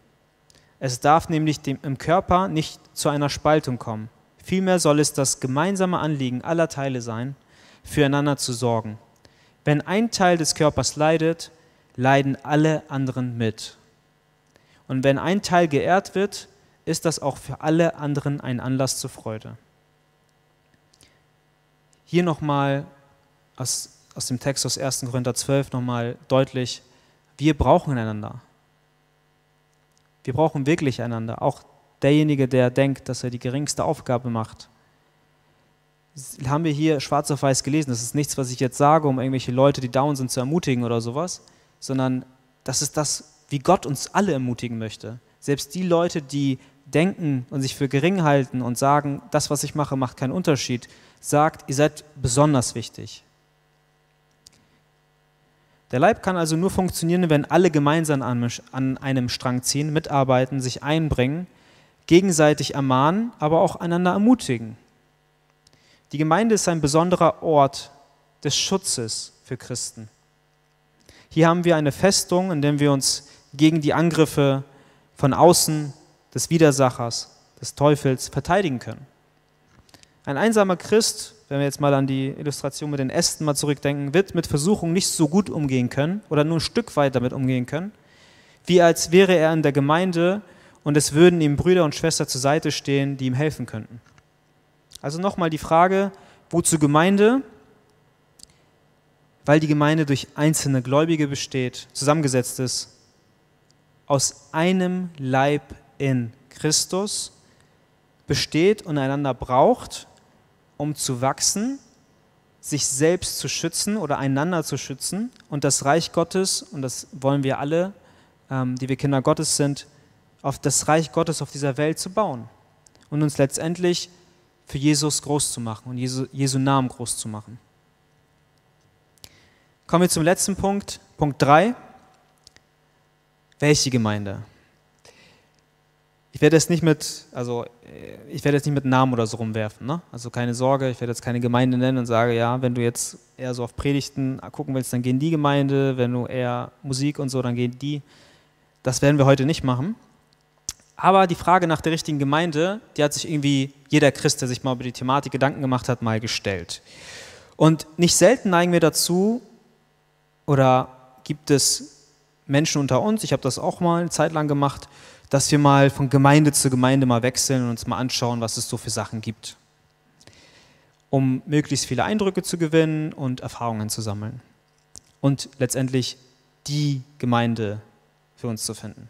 Es darf nämlich dem, im Körper nicht zu einer Spaltung kommen. Vielmehr soll es das gemeinsame Anliegen aller Teile sein, füreinander zu sorgen. Wenn ein Teil des Körpers leidet, leiden alle anderen mit. Und wenn ein Teil geehrt wird, ist das auch für alle anderen ein Anlass zur Freude. Hier nochmal aus, aus dem Text aus 1. Korinther 12 nochmal deutlich, wir brauchen einander. Wir brauchen wirklich einander. Auch derjenige, der denkt, dass er die geringste Aufgabe macht. Das haben wir hier schwarz auf weiß gelesen. Das ist nichts, was ich jetzt sage, um irgendwelche Leute, die down sind, zu ermutigen oder sowas, sondern das ist das, wie Gott uns alle ermutigen möchte. Selbst die Leute, die denken und sich für gering halten und sagen, das, was ich mache, macht keinen Unterschied, sagt, ihr seid besonders wichtig. Der Leib kann also nur funktionieren, wenn alle gemeinsam an einem Strang ziehen, mitarbeiten, sich einbringen, gegenseitig ermahnen, aber auch einander ermutigen. Die Gemeinde ist ein besonderer Ort des Schutzes für Christen. Hier haben wir eine Festung, in der wir uns gegen die Angriffe von außen des Widersachers, des Teufels verteidigen können. Ein einsamer Christ, wenn wir jetzt mal an die Illustration mit den Ästen mal zurückdenken, wird mit Versuchung nicht so gut umgehen können oder nur ein Stück weit damit umgehen können, wie als wäre er in der Gemeinde und es würden ihm Brüder und Schwestern zur Seite stehen, die ihm helfen könnten. Also nochmal die Frage, wozu Gemeinde? Weil die Gemeinde durch einzelne Gläubige besteht, zusammengesetzt ist, aus einem Leib in Christus besteht und einander braucht, um zu wachsen, sich selbst zu schützen oder einander zu schützen und das Reich Gottes, und das wollen wir alle, ähm, die wir Kinder Gottes sind, auf das Reich Gottes auf dieser Welt zu bauen und uns letztendlich für Jesus groß zu machen und Jesu, Jesu Namen groß zu machen. Kommen wir zum letzten Punkt, Punkt 3. Welche Gemeinde? Ich werde jetzt nicht mit, also äh, ich werde jetzt nicht mit Namen oder so rumwerfen. Ne? Also keine Sorge, ich werde jetzt keine Gemeinde nennen und sage, ja, wenn du jetzt eher so auf Predigten gucken willst, dann gehen die Gemeinde, wenn du eher Musik und so, dann gehen die. Das werden wir heute nicht machen. Aber die Frage nach der richtigen Gemeinde, die hat sich irgendwie jeder Christ, der sich mal über die Thematik Gedanken gemacht hat, mal gestellt. Und nicht selten neigen wir dazu, oder gibt es Menschen unter uns, ich habe das auch mal eine Zeit lang gemacht, dass wir mal von Gemeinde zu Gemeinde mal wechseln und uns mal anschauen, was es so für Sachen gibt, um möglichst viele Eindrücke zu gewinnen und Erfahrungen zu sammeln und letztendlich die Gemeinde für uns zu finden.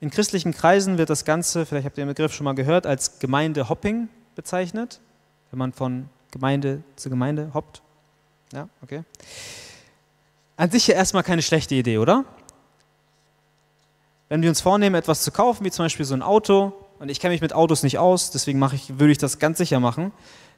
In christlichen Kreisen wird das Ganze, vielleicht habt ihr den Begriff schon mal gehört, als Gemeindehopping bezeichnet, wenn man von Gemeinde zu Gemeinde hoppt. Ja, okay. An sich ja erstmal keine schlechte Idee, oder? Wenn wir uns vornehmen, etwas zu kaufen, wie zum Beispiel so ein Auto, und ich kenne mich mit Autos nicht aus, deswegen ich, würde ich das ganz sicher machen,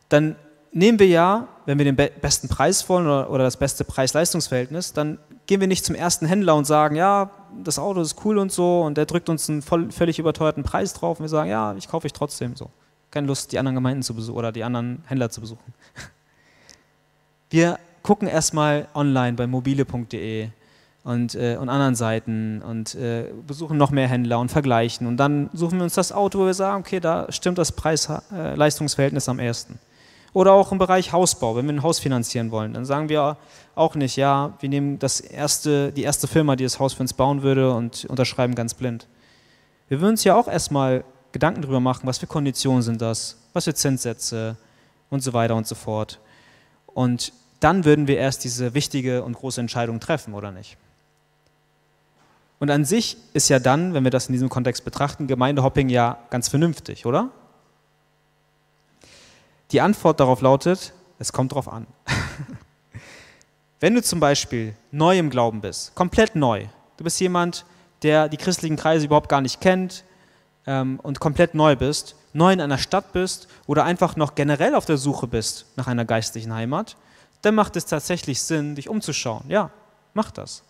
dann nehmen wir ja, wenn wir den be besten Preis wollen oder, oder das beste Preis-Leistungs-Verhältnis, dann gehen wir nicht zum ersten Händler und sagen, ja, das Auto ist cool und so, und der drückt uns einen voll, völlig überteuerten Preis drauf und wir sagen, ja, ich kaufe ich trotzdem so. Keine Lust, die anderen Gemeinden zu besuchen oder die anderen Händler zu besuchen. Wir gucken erstmal online bei mobile.de und, äh, und anderen Seiten und äh, besuchen noch mehr Händler und vergleichen. Und dann suchen wir uns das Auto, wo wir sagen, okay, da stimmt das Preis-Leistungsverhältnis am ersten. Oder auch im Bereich Hausbau, wenn wir ein Haus finanzieren wollen, dann sagen wir auch nicht, ja, wir nehmen das erste, die erste Firma, die das Haus für uns bauen würde und unterschreiben ganz blind. Wir würden uns ja auch erstmal Gedanken darüber machen, was für Konditionen sind das, was für Zinssätze und so weiter und so fort. Und dann würden wir erst diese wichtige und große Entscheidung treffen, oder nicht? Und an sich ist ja dann, wenn wir das in diesem Kontext betrachten, Gemeindehopping ja ganz vernünftig, oder? Die Antwort darauf lautet, es kommt darauf an. wenn du zum Beispiel neu im Glauben bist, komplett neu, du bist jemand, der die christlichen Kreise überhaupt gar nicht kennt ähm, und komplett neu bist, neu in einer Stadt bist oder einfach noch generell auf der Suche bist nach einer geistlichen Heimat, dann macht es tatsächlich Sinn, dich umzuschauen. Ja, mach das.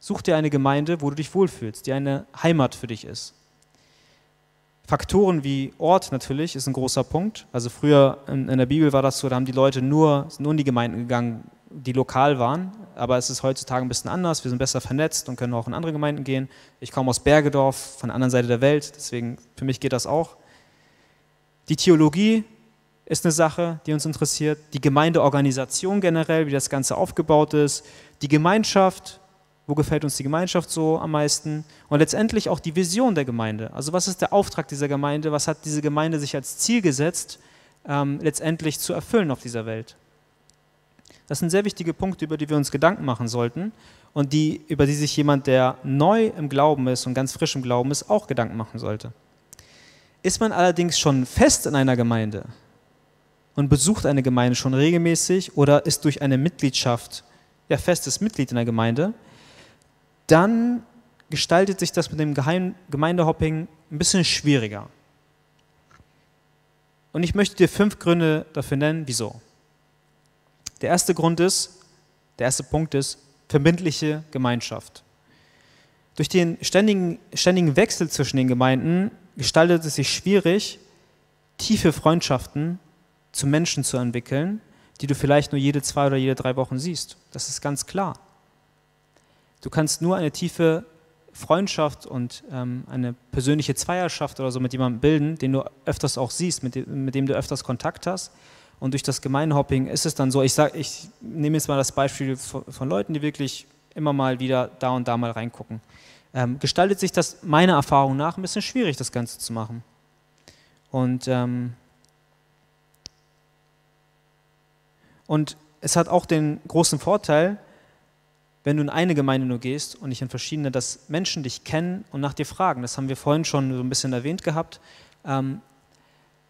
Such dir eine Gemeinde, wo du dich wohlfühlst, die eine Heimat für dich ist. Faktoren wie Ort natürlich ist ein großer Punkt. Also früher in, der Bibel war das so, da haben die Leute nur, nur in die Gemeinden gegangen, die lokal waren. Aber es ist heutzutage ein bisschen anders. Wir sind besser vernetzt und können auch in andere Gemeinden gehen. Ich komme aus Bergedorf, von der anderen Seite der Welt, deswegen für mich geht das auch. Die Theologie ist eine Sache, die uns interessiert. Die Gemeindeorganisation generell, wie das Ganze aufgebaut ist. Die Gemeinschaft, wo gefällt uns die Gemeinschaft so am meisten? Und letztendlich auch die Vision der Gemeinde. Also was ist der Auftrag dieser Gemeinde? Was hat diese Gemeinde sich als Ziel gesetzt, ähm, letztendlich zu erfüllen auf dieser Welt? Das sind sehr wichtige Punkte, über die wir uns Gedanken machen sollten und die, über die sich jemand, der neu im Glauben ist und ganz frisch im Glauben ist, auch Gedanken machen sollte. Ist man allerdings schon fest in einer Gemeinde und besucht eine Gemeinde schon regelmäßig oder ist durch eine Mitgliedschaft ja festes Mitglied in der Gemeinde, dann gestaltet sich das mit dem Geheim Gemeindehopping ein bisschen schwieriger. Und ich möchte dir fünf Gründe dafür nennen, wieso. Der erste Grund ist, der erste Punkt ist verbindliche Gemeinschaft. Durch den ständigen, ständigen Wechsel zwischen den Gemeinden gestaltet es sich schwierig, tiefe Freundschaften zu Menschen zu entwickeln, die du vielleicht nur jede zwei oder jede drei Wochen siehst. Das ist ganz klar. Du kannst nur eine tiefe Freundschaft und ähm, eine persönliche Zweierschaft oder so mit jemandem bilden, den du öfters auch siehst, mit dem, mit dem du öfters Kontakt hast. Und durch das Gemeinhopping ist es dann so, ich, ich nehme jetzt mal das Beispiel von, von, Leuten, die wirklich immer mal wieder da und da mal reingucken. Ähm, gestaltet sich das meiner Erfahrung nach ein bisschen schwierig, das Ganze zu machen. Und, ähm, und es hat auch den großen Vorteil, wenn du in eine Gemeinde nur gehst und nicht in verschiedene, dass Menschen dich kennen und nach dir fragen. Das haben wir vorhin schon so ein bisschen erwähnt gehabt. Ähm,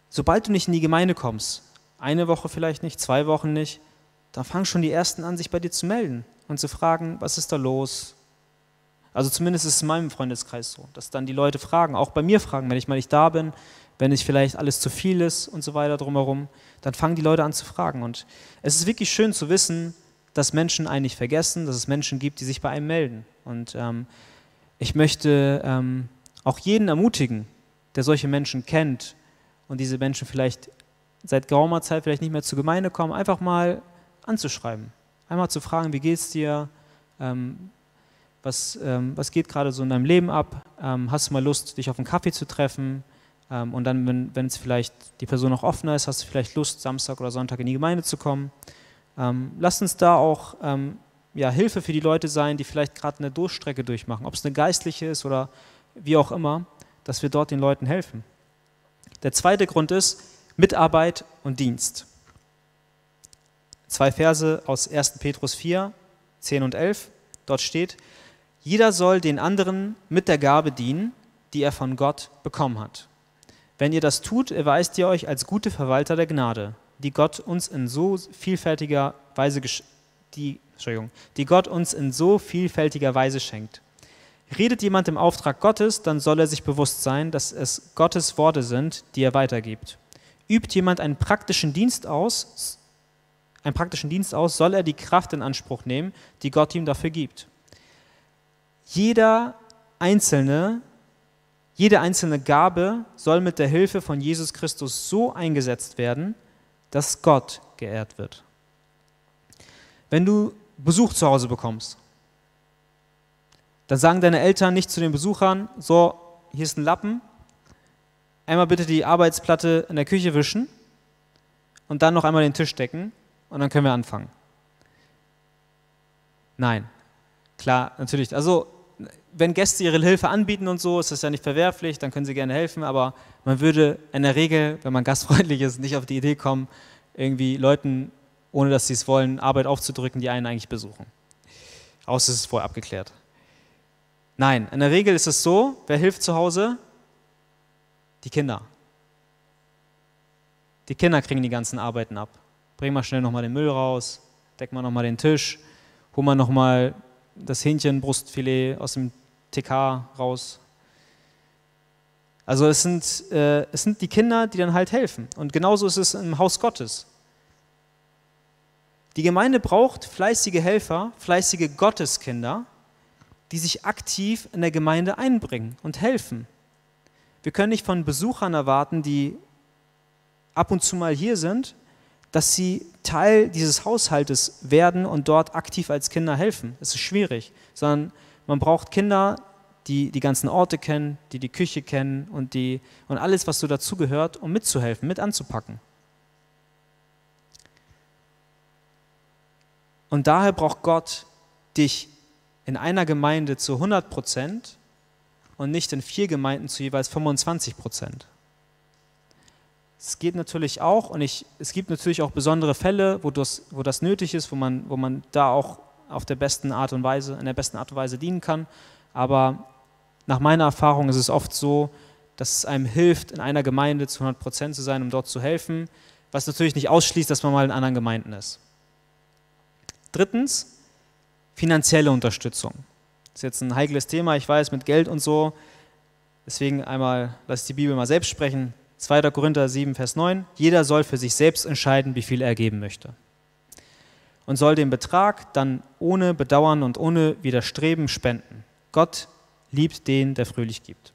sobald du nicht in die Gemeinde kommst, eine Woche vielleicht nicht, zwei Wochen nicht, dann fangen schon die Ersten an, sich bei dir zu melden und zu fragen, was ist da los? Also zumindest ist es in meinem Freundeskreis so, dass dann die Leute fragen, auch bei mir fragen, wenn ich mal nicht da bin, wenn ich vielleicht alles zu viel ist und so weiter drumherum, dann fangen die Leute an zu fragen. Und es ist wirklich schön zu wissen, dass Menschen eigentlich vergessen, dass es Menschen gibt, die sich bei einem melden. Und ähm, ich möchte ähm, auch jeden ermutigen, der solche Menschen kennt und diese Menschen vielleicht seit geraumer Zeit vielleicht nicht mehr zur Gemeinde kommen, einfach mal anzuschreiben. Einmal zu fragen, wie geht's dir? Ähm, was, ähm, was geht gerade so in deinem Leben ab? Ähm, hast du mal Lust, dich auf einen Kaffee zu treffen? Ähm, und dann, wenn es vielleicht die Person noch offener ist, hast du vielleicht Lust, Samstag oder Sonntag in die Gemeinde zu kommen. Ähm, lasst uns da auch ähm, ja, Hilfe für die Leute sein, die vielleicht gerade eine Durchstrecke durchmachen, ob es eine geistliche ist oder wie auch immer, dass wir dort den Leuten helfen. Der zweite Grund ist Mitarbeit und Dienst. Zwei Verse aus 1. Petrus 4, 10 und 11. Dort steht, jeder soll den anderen mit der Gabe dienen, die er von Gott bekommen hat. Wenn ihr das tut, erweist ihr euch als gute Verwalter der Gnade die Gott uns in so vielfältiger Weise die, Entschuldigung, die Gott uns in so vielfältiger Weise schenkt. Redet jemand im Auftrag Gottes, dann soll er sich bewusst sein, dass es Gottes Worte sind, die er weitergibt. Übt jemand einen praktischen Dienst aus, einen praktischen Dienst aus, soll er die Kraft in Anspruch nehmen, die Gott ihm dafür gibt. Jeder einzelne, jede einzelne Gabe soll mit der Hilfe von Jesus Christus so eingesetzt werden, dass Gott geehrt wird. Wenn du Besuch zu Hause bekommst, dann sagen deine Eltern nicht zu den Besuchern, so, hier ist ein Lappen, einmal bitte die Arbeitsplatte in der Küche wischen und dann noch einmal den Tisch decken und dann können wir anfangen. Nein, klar, natürlich. Also, wenn Gäste ihre Hilfe anbieten und so, ist das ja nicht verwerflich, dann können sie gerne helfen, aber man würde in der Regel, wenn man gastfreundlich ist, nicht auf die Idee kommen, irgendwie Leuten, ohne dass sie es wollen, Arbeit aufzudrücken, die einen eigentlich besuchen. Außer es ist vorher abgeklärt. Nein, in der Regel ist es so, wer hilft zu Hause? Die Kinder. Die Kinder kriegen die ganzen Arbeiten ab. Bring mal schnell nochmal den Müll raus, deck mal nochmal den Tisch, hol mal nochmal das Hähnchenbrustfilet aus dem TK raus. Also es sind, äh, es sind die Kinder, die dann halt helfen. Und genauso ist es im Haus Gottes. Die Gemeinde braucht fleißige Helfer, fleißige Gotteskinder, die sich aktiv in der Gemeinde einbringen und helfen. Wir können nicht von Besuchern erwarten, die ab und zu mal hier sind, dass sie Teil dieses Haushaltes werden und dort aktiv als Kinder helfen. Das ist schwierig, sondern man braucht Kinder, die die ganzen Orte kennen, die die Küche kennen und, die, und alles, was so dazugehört, um mitzuhelfen, mit anzupacken. Und daher braucht Gott dich in einer Gemeinde zu 100 Prozent und nicht in vier Gemeinden zu jeweils 25 Prozent. Es geht natürlich auch, und ich, es gibt natürlich auch besondere Fälle, wo das, wo das nötig ist, wo man, wo man da auch auf der besten Art und Weise, in der besten Art und Weise dienen kann. Aber nach meiner Erfahrung ist es oft so, dass es einem hilft, in einer Gemeinde zu 100 Prozent zu sein, um dort zu helfen, was natürlich nicht ausschließt, dass man mal in anderen Gemeinden ist. Drittens, finanzielle Unterstützung. Das ist jetzt ein heikles Thema, ich weiß, mit Geld und so. Deswegen einmal, lass die Bibel mal selbst sprechen. 2. Korinther 7, Vers 9. Jeder soll für sich selbst entscheiden, wie viel er geben möchte. Und soll den Betrag dann ohne Bedauern und ohne Widerstreben spenden. Gott liebt den, der fröhlich gibt.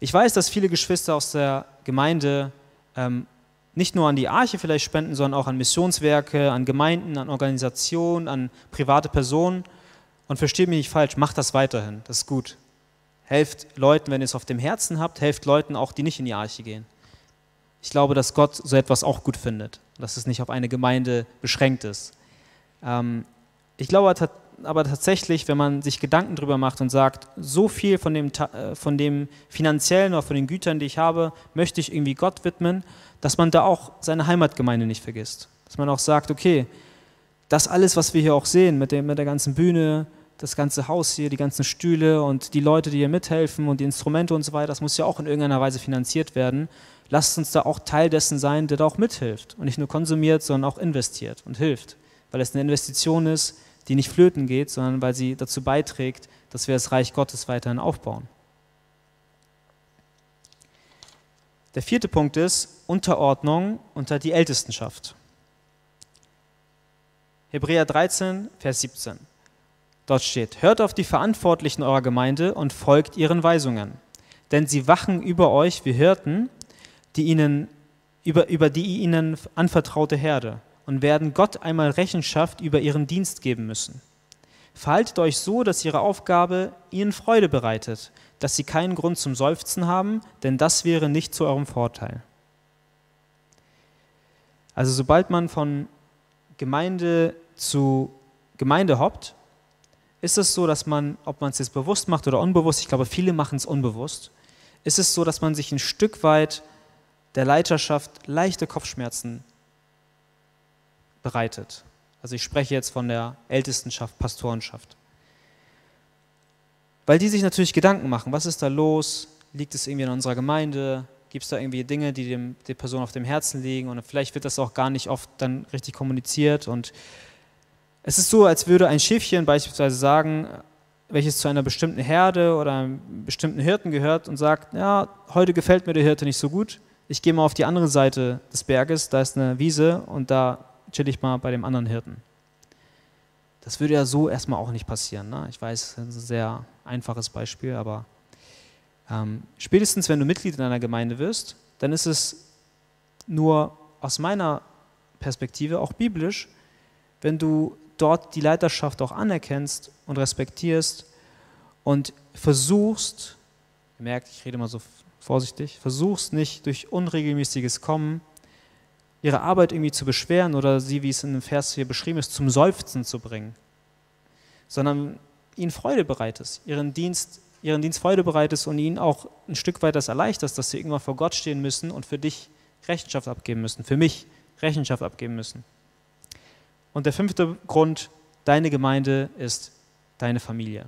Ich weiß, dass viele Geschwister aus der Gemeinde ähm, nicht nur an die Arche vielleicht spenden, sondern auch an Missionswerke, an Gemeinden, an Organisationen, an private Personen. Und versteht mich nicht falsch, macht das weiterhin, das ist gut. Helft Leuten, wenn ihr es auf dem Herzen habt, helft Leuten auch, die nicht in die Arche gehen. Ich glaube, dass Gott so etwas auch gut findet, dass es nicht auf eine Gemeinde beschränkt ist. Ähm, ich glaube aber tatsächlich, wenn man sich Gedanken darüber macht und sagt, so viel von dem, äh, von dem finanziellen oder von den Gütern, die ich habe, möchte ich irgendwie Gott widmen, dass man da auch seine Heimatgemeinde nicht vergisst. Dass man auch sagt, okay, das alles, was wir hier auch sehen, mit, dem, mit der ganzen Bühne, das ganze Haus hier, die ganzen Stühle und die Leute, die hier mithelfen und die Instrumente und so weiter, das muss ja auch in irgendeiner Weise finanziert werden. Lasst uns da auch Teil dessen sein, der da auch mithilft und nicht nur konsumiert, sondern auch investiert und hilft, weil es eine Investition ist, die nicht flöten geht, sondern weil sie dazu beiträgt, dass wir das Reich Gottes weiterhin aufbauen. Der vierte Punkt ist Unterordnung unter die Ältestenschaft. Hebräer 13, Vers 17. Dort steht, hört auf die Verantwortlichen eurer Gemeinde und folgt ihren Weisungen, denn sie wachen über euch wie Hirten, die ihnen, über, über die ihnen anvertraute Herde und werden Gott einmal Rechenschaft über ihren Dienst geben müssen. Verhaltet euch so, dass ihre Aufgabe ihnen Freude bereitet dass sie keinen Grund zum Seufzen haben, denn das wäre nicht zu eurem Vorteil. Also sobald man von Gemeinde zu Gemeinde hoppt, ist es so, dass man, ob man es jetzt bewusst macht oder unbewusst, ich glaube, viele machen es unbewusst, ist es so, dass man sich ein Stück weit der Leiterschaft leichte Kopfschmerzen bereitet. Also ich spreche jetzt von der Ältestenschaft, Pastorenschaft. Weil die sich natürlich Gedanken machen, was ist da los? Liegt es irgendwie in unserer Gemeinde? Gibt es da irgendwie Dinge, die dem, der Person auf dem Herzen liegen? Und vielleicht wird das auch gar nicht oft dann richtig kommuniziert. Und es ist so, als würde ein Schiffchen beispielsweise sagen, welches zu einer bestimmten Herde oder einem bestimmten Hirten gehört und sagt, ja, heute gefällt mir der Hirte nicht so gut. Ich gehe mal auf die andere Seite des Berges, da ist eine Wiese und da chill ich mal bei dem anderen Hirten. Das würde ja so erstmal auch nicht passieren. Ne? Ich weiß, das ist ein sehr einfaches Beispiel, aber ähm, spätestens wenn du Mitglied in einer Gemeinde wirst, dann ist es nur aus meiner Perspektive auch biblisch, wenn du dort die Leiterschaft auch anerkennst und respektierst und versuchst, ihr merkt, ich rede mal so vorsichtig, versuchst nicht durch unregelmäßiges Kommen ihre Arbeit irgendwie zu beschweren oder sie, wie es in dem Vers hier beschrieben ist, zum Seufzen zu bringen, sondern ihnen Freude bereitest, ihren Dienst, ihren Dienst Freude bereitest und ihnen auch ein Stück weit das erleichterst, dass sie irgendwann vor Gott stehen müssen und für dich Rechenschaft abgeben müssen, für mich Rechenschaft abgeben müssen. Und der fünfte Grund, deine Gemeinde ist deine Familie.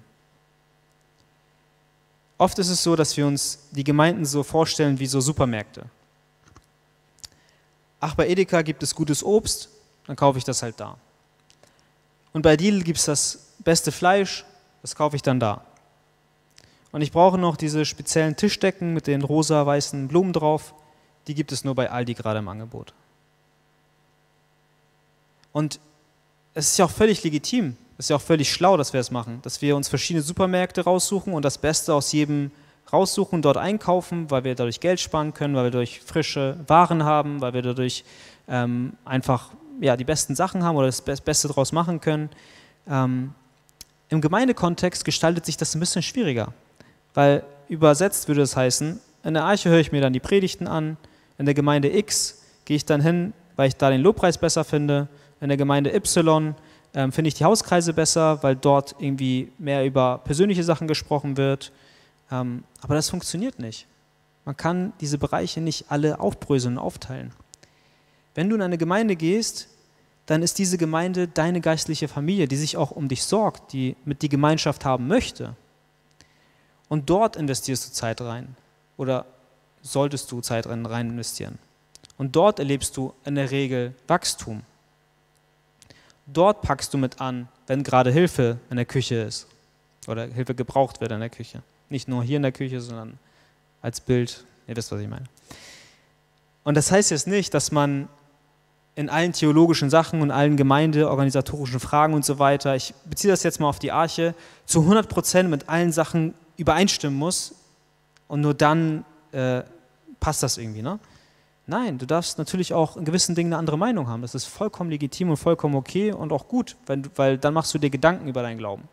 Oft ist es so, dass wir uns die Gemeinden so vorstellen wie so Supermärkte ach, bei Edeka gibt es gutes Obst, dann kaufe ich das halt da. Und bei Lidl gibt es das beste Fleisch, das kaufe ich dann da. Und ich brauche noch diese speziellen Tischdecken mit den rosa-weißen Blumen drauf, die gibt es nur bei Aldi gerade im Angebot. Und es ist ja auch völlig legitim, es ist ja auch völlig schlau, dass wir es machen, dass wir uns verschiedene Supermärkte raussuchen und das Beste aus jedem raussuchen, dort einkaufen, weil wir dadurch Geld sparen können, weil wir dadurch frische Waren haben, weil wir dadurch ähm, einfach ja, die besten Sachen haben oder das Beste daraus machen können. Ähm, Im Gemeindekontext gestaltet sich das ein bisschen schwieriger, weil übersetzt würde es heißen, in der Arche höre ich mir dann die Predigten an, in der Gemeinde X gehe ich dann hin, weil ich da den Lobpreis besser finde, in der Gemeinde Y ähm, finde ich die Hauskreise besser, weil dort irgendwie mehr über persönliche Sachen gesprochen wird. Ähm, aber das funktioniert nicht. Man kann diese Bereiche nicht alle aufbröseln und aufteilen. Wenn du in eine Gemeinde gehst, dann ist diese Gemeinde deine geistliche Familie, die sich auch um dich sorgt, die mit die Gemeinschaft haben möchte. Und dort investierst du Zeit rein oder solltest du Zeit rein investieren. Und dort erlebst du in der Regel Wachstum. Dort packst du mit an, wenn gerade Hilfe in der Küche ist oder Hilfe gebraucht wird in der Küche. Nicht nur hier in der Küche, sondern als Bild. Ihr wisst, was ich meine. Und das heißt jetzt nicht, dass man in allen theologischen Sachen und allen gemeindeorganisatorischen Fragen und so weiter, ich beziehe das jetzt mal auf die Arche, zu 100 Prozent mit allen Sachen übereinstimmen muss und nur dann äh, passt das irgendwie. Ne? Nein, du darfst natürlich auch in gewissen Dingen eine andere Meinung haben. Das ist vollkommen legitim und vollkommen okay und auch gut, weil, weil dann machst du dir Gedanken über deinen Glauben.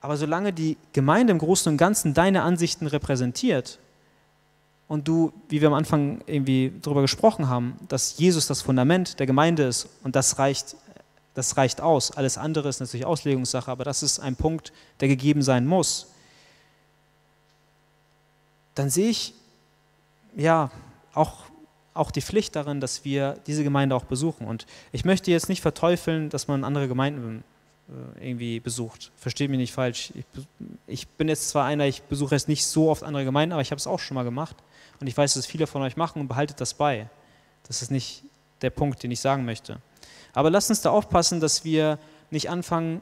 Aber solange die Gemeinde im Großen und Ganzen deine Ansichten repräsentiert und du, wie wir am Anfang irgendwie darüber gesprochen haben, dass Jesus das Fundament der Gemeinde ist und das reicht, das reicht aus. Alles andere ist natürlich Auslegungssache, aber das ist ein Punkt, der gegeben sein muss. Dann sehe ich ja auch, auch die Pflicht darin, dass wir diese Gemeinde auch besuchen. Und ich möchte jetzt nicht verteufeln, dass man andere Gemeinden irgendwie besucht. Versteht mich nicht falsch. Ich, ich, bin jetzt zwar einer, ich besuche jetzt nicht so oft andere Gemeinden, aber ich habe es auch schon mal gemacht. Und ich weiß, dass viele von euch machen und behaltet das bei. Das ist nicht der Punkt, den ich sagen möchte. Aber lasst uns da aufpassen, dass wir nicht anfangen,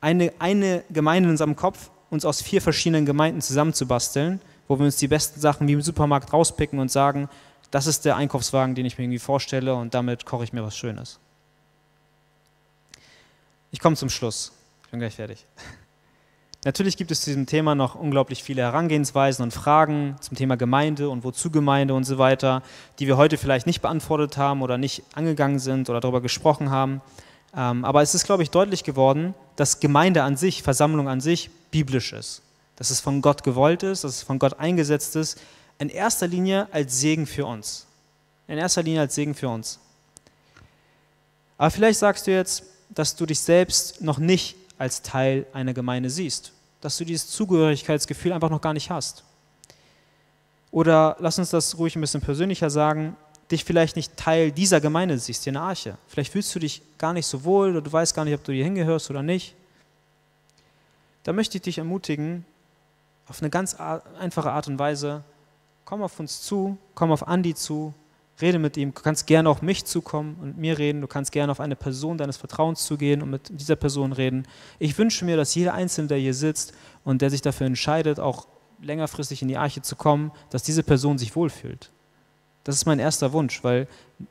eine, eine Gemeinde in unserem Kopf uns aus vier verschiedenen Gemeinden zusammenzubasteln, wo wir uns die besten Sachen wie im Supermarkt rauspicken und sagen, das ist der Einkaufswagen, den ich mir irgendwie vorstelle und damit koche ich mir was Schönes. Ich komme zum Schluss. Ich bin gleich fertig. Natürlich gibt es zu diesem Thema noch unglaublich viele Herangehensweisen und Fragen zum Thema Gemeinde und wozu Gemeinde und so weiter, die wir heute vielleicht nicht beantwortet haben oder nicht angegangen sind oder darüber gesprochen haben. Ähm, aber es ist, glaube ich, deutlich geworden, dass Gemeinde an sich, Versammlung an sich, biblisch ist. Dass es von Gott gewollt ist, dass es von Gott eingesetzt ist, in erster Linie als Segen für uns. In erster Linie als Segen für uns. Aber vielleicht sagst du jetzt, dass du dich selbst noch nicht als Teil einer Gemeinde siehst, dass du dieses Zugehörigkeitsgefühl einfach noch gar nicht hast. Oder lass uns das ruhig ein bisschen persönlicher sagen, dich vielleicht nicht Teil dieser Gemeinde siehst, hier in der Arche. Vielleicht fühlst du dich gar nicht so wohl oder du weißt gar nicht, ob du hier hingehörst oder nicht. Da möchte ich dich ermutigen, auf eine ganz einfache Art und Weise, komm auf uns zu, komm auf Andi zu, rede mit ihm. Du kannst gerne auf mich zukommen und mir reden. Du kannst gerne auf eine Person deines Vertrauens zugehen und mit dieser Person reden. Ich wünsche mir, dass jeder Einzelne, der hier sitzt und der sich dafür entscheidet, auch längerfristig in die Arche zu kommen, dass diese Person sich wohlfühlt. Das ist mein erster Wunsch, weil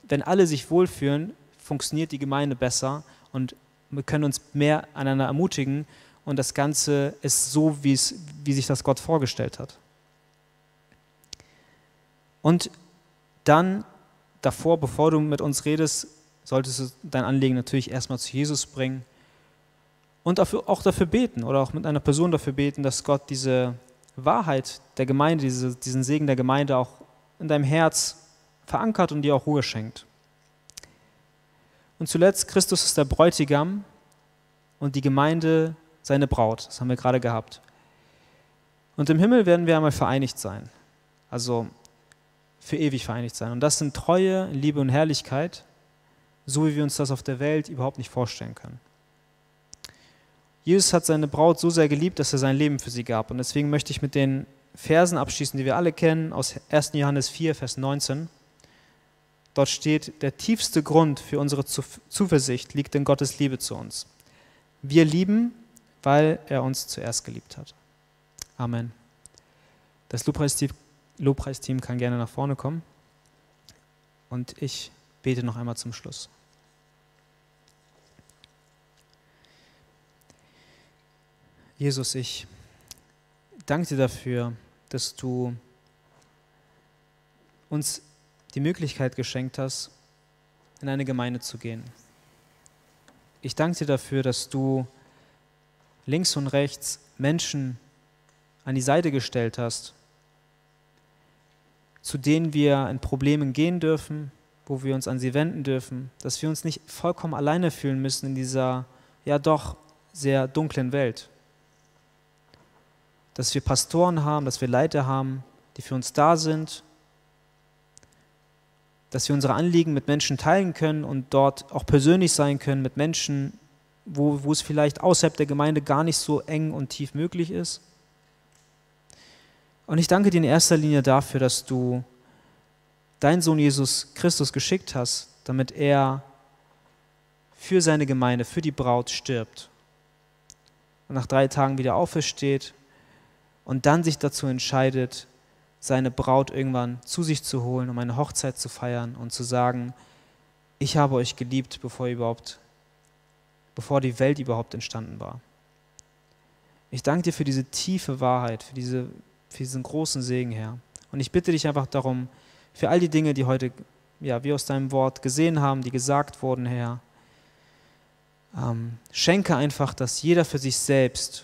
wenn alle sich wohlfühlen, funktioniert die Gemeinde besser und wir können uns mehr einander ermutigen und das Ganze ist so, wie, es, wie sich das Gott vorgestellt hat. Und dann davor, bevor du mit uns redest, solltest du dein Anliegen natürlich erstmal zu Jesus bringen und auch dafür beten oder auch mit einer Person dafür beten, dass Gott diese Wahrheit der Gemeinde, diese, diesen Segen der Gemeinde auch in deinem Herz verankert und dir auch Ruhe schenkt. Und zuletzt, Christus ist der Bräutigam und die Gemeinde seine Braut. Das haben wir gerade gehabt. Und im Himmel werden wir einmal vereinigt sein. Also für ewig vereinigt sein. Und das sind Treue, Liebe und Herrlichkeit, so wie wir uns das auf der Welt überhaupt nicht vorstellen können. Jesus hat seine Braut so sehr geliebt, dass er sein Leben für sie gab. Und deswegen möchte ich mit den Versen abschließen, die wir alle kennen, aus 1. Johannes 4, Vers 19. Dort steht, der tiefste Grund für unsere Zuversicht liegt in Gottes Liebe zu uns. Wir lieben, weil er uns zuerst geliebt hat. Amen. Das Lobpreisteam Lobpreisteam kann gerne nach vorne kommen. Und ich bete noch einmal zum Schluss. Jesus, ich danke dir dafür, dass du uns die Möglichkeit geschenkt hast, in eine Gemeinde zu gehen. Ich danke dir dafür, dass du links und rechts Menschen an die Seite gestellt hast, zu denen wir in Problemen gehen dürfen, wo wir uns an sie wenden dürfen, dass wir uns nicht vollkommen alleine fühlen müssen in dieser ja doch sehr dunklen Welt. Dass wir Pastoren haben, dass wir Leiter haben, die für uns da sind, dass wir unsere Anliegen mit Menschen teilen können und dort auch persönlich sein können mit Menschen, wo, wo es vielleicht außerhalb der Gemeinde gar nicht so eng und tief möglich ist. Und ich danke dir in erster Linie dafür, dass du deinen Sohn Jesus Christus geschickt hast, damit er für seine Gemeinde, für die Braut stirbt und nach drei Tagen wieder aufersteht und dann sich dazu entscheidet, seine Braut irgendwann zu sich zu holen, um eine Hochzeit zu feiern und zu sagen, ich habe euch geliebt, bevor überhaupt, bevor die Welt überhaupt entstanden war. Ich danke dir für diese tiefe Wahrheit, für diese für diesen großen Segen, Herr. Und ich bitte dich einfach darum, für all die Dinge, die heute, ja, wir aus deinem Wort gesehen haben, die gesagt wurden, Herr, ähm, schenke einfach, dass jeder für sich selbst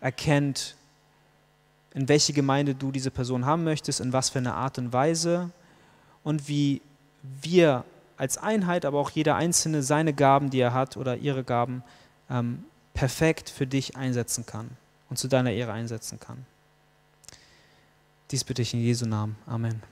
erkennt, in welche Gemeinde du diese Person haben möchtest, in was für eine Art und Weise und wie wir als Einheit, aber auch jeder Einzelne seine Gaben, die er hat oder ihre Gaben, ähm, perfekt für dich einsetzen kann und zu deiner Ehre einsetzen kann. Dies bitte ich in Jesu Namen. Amen.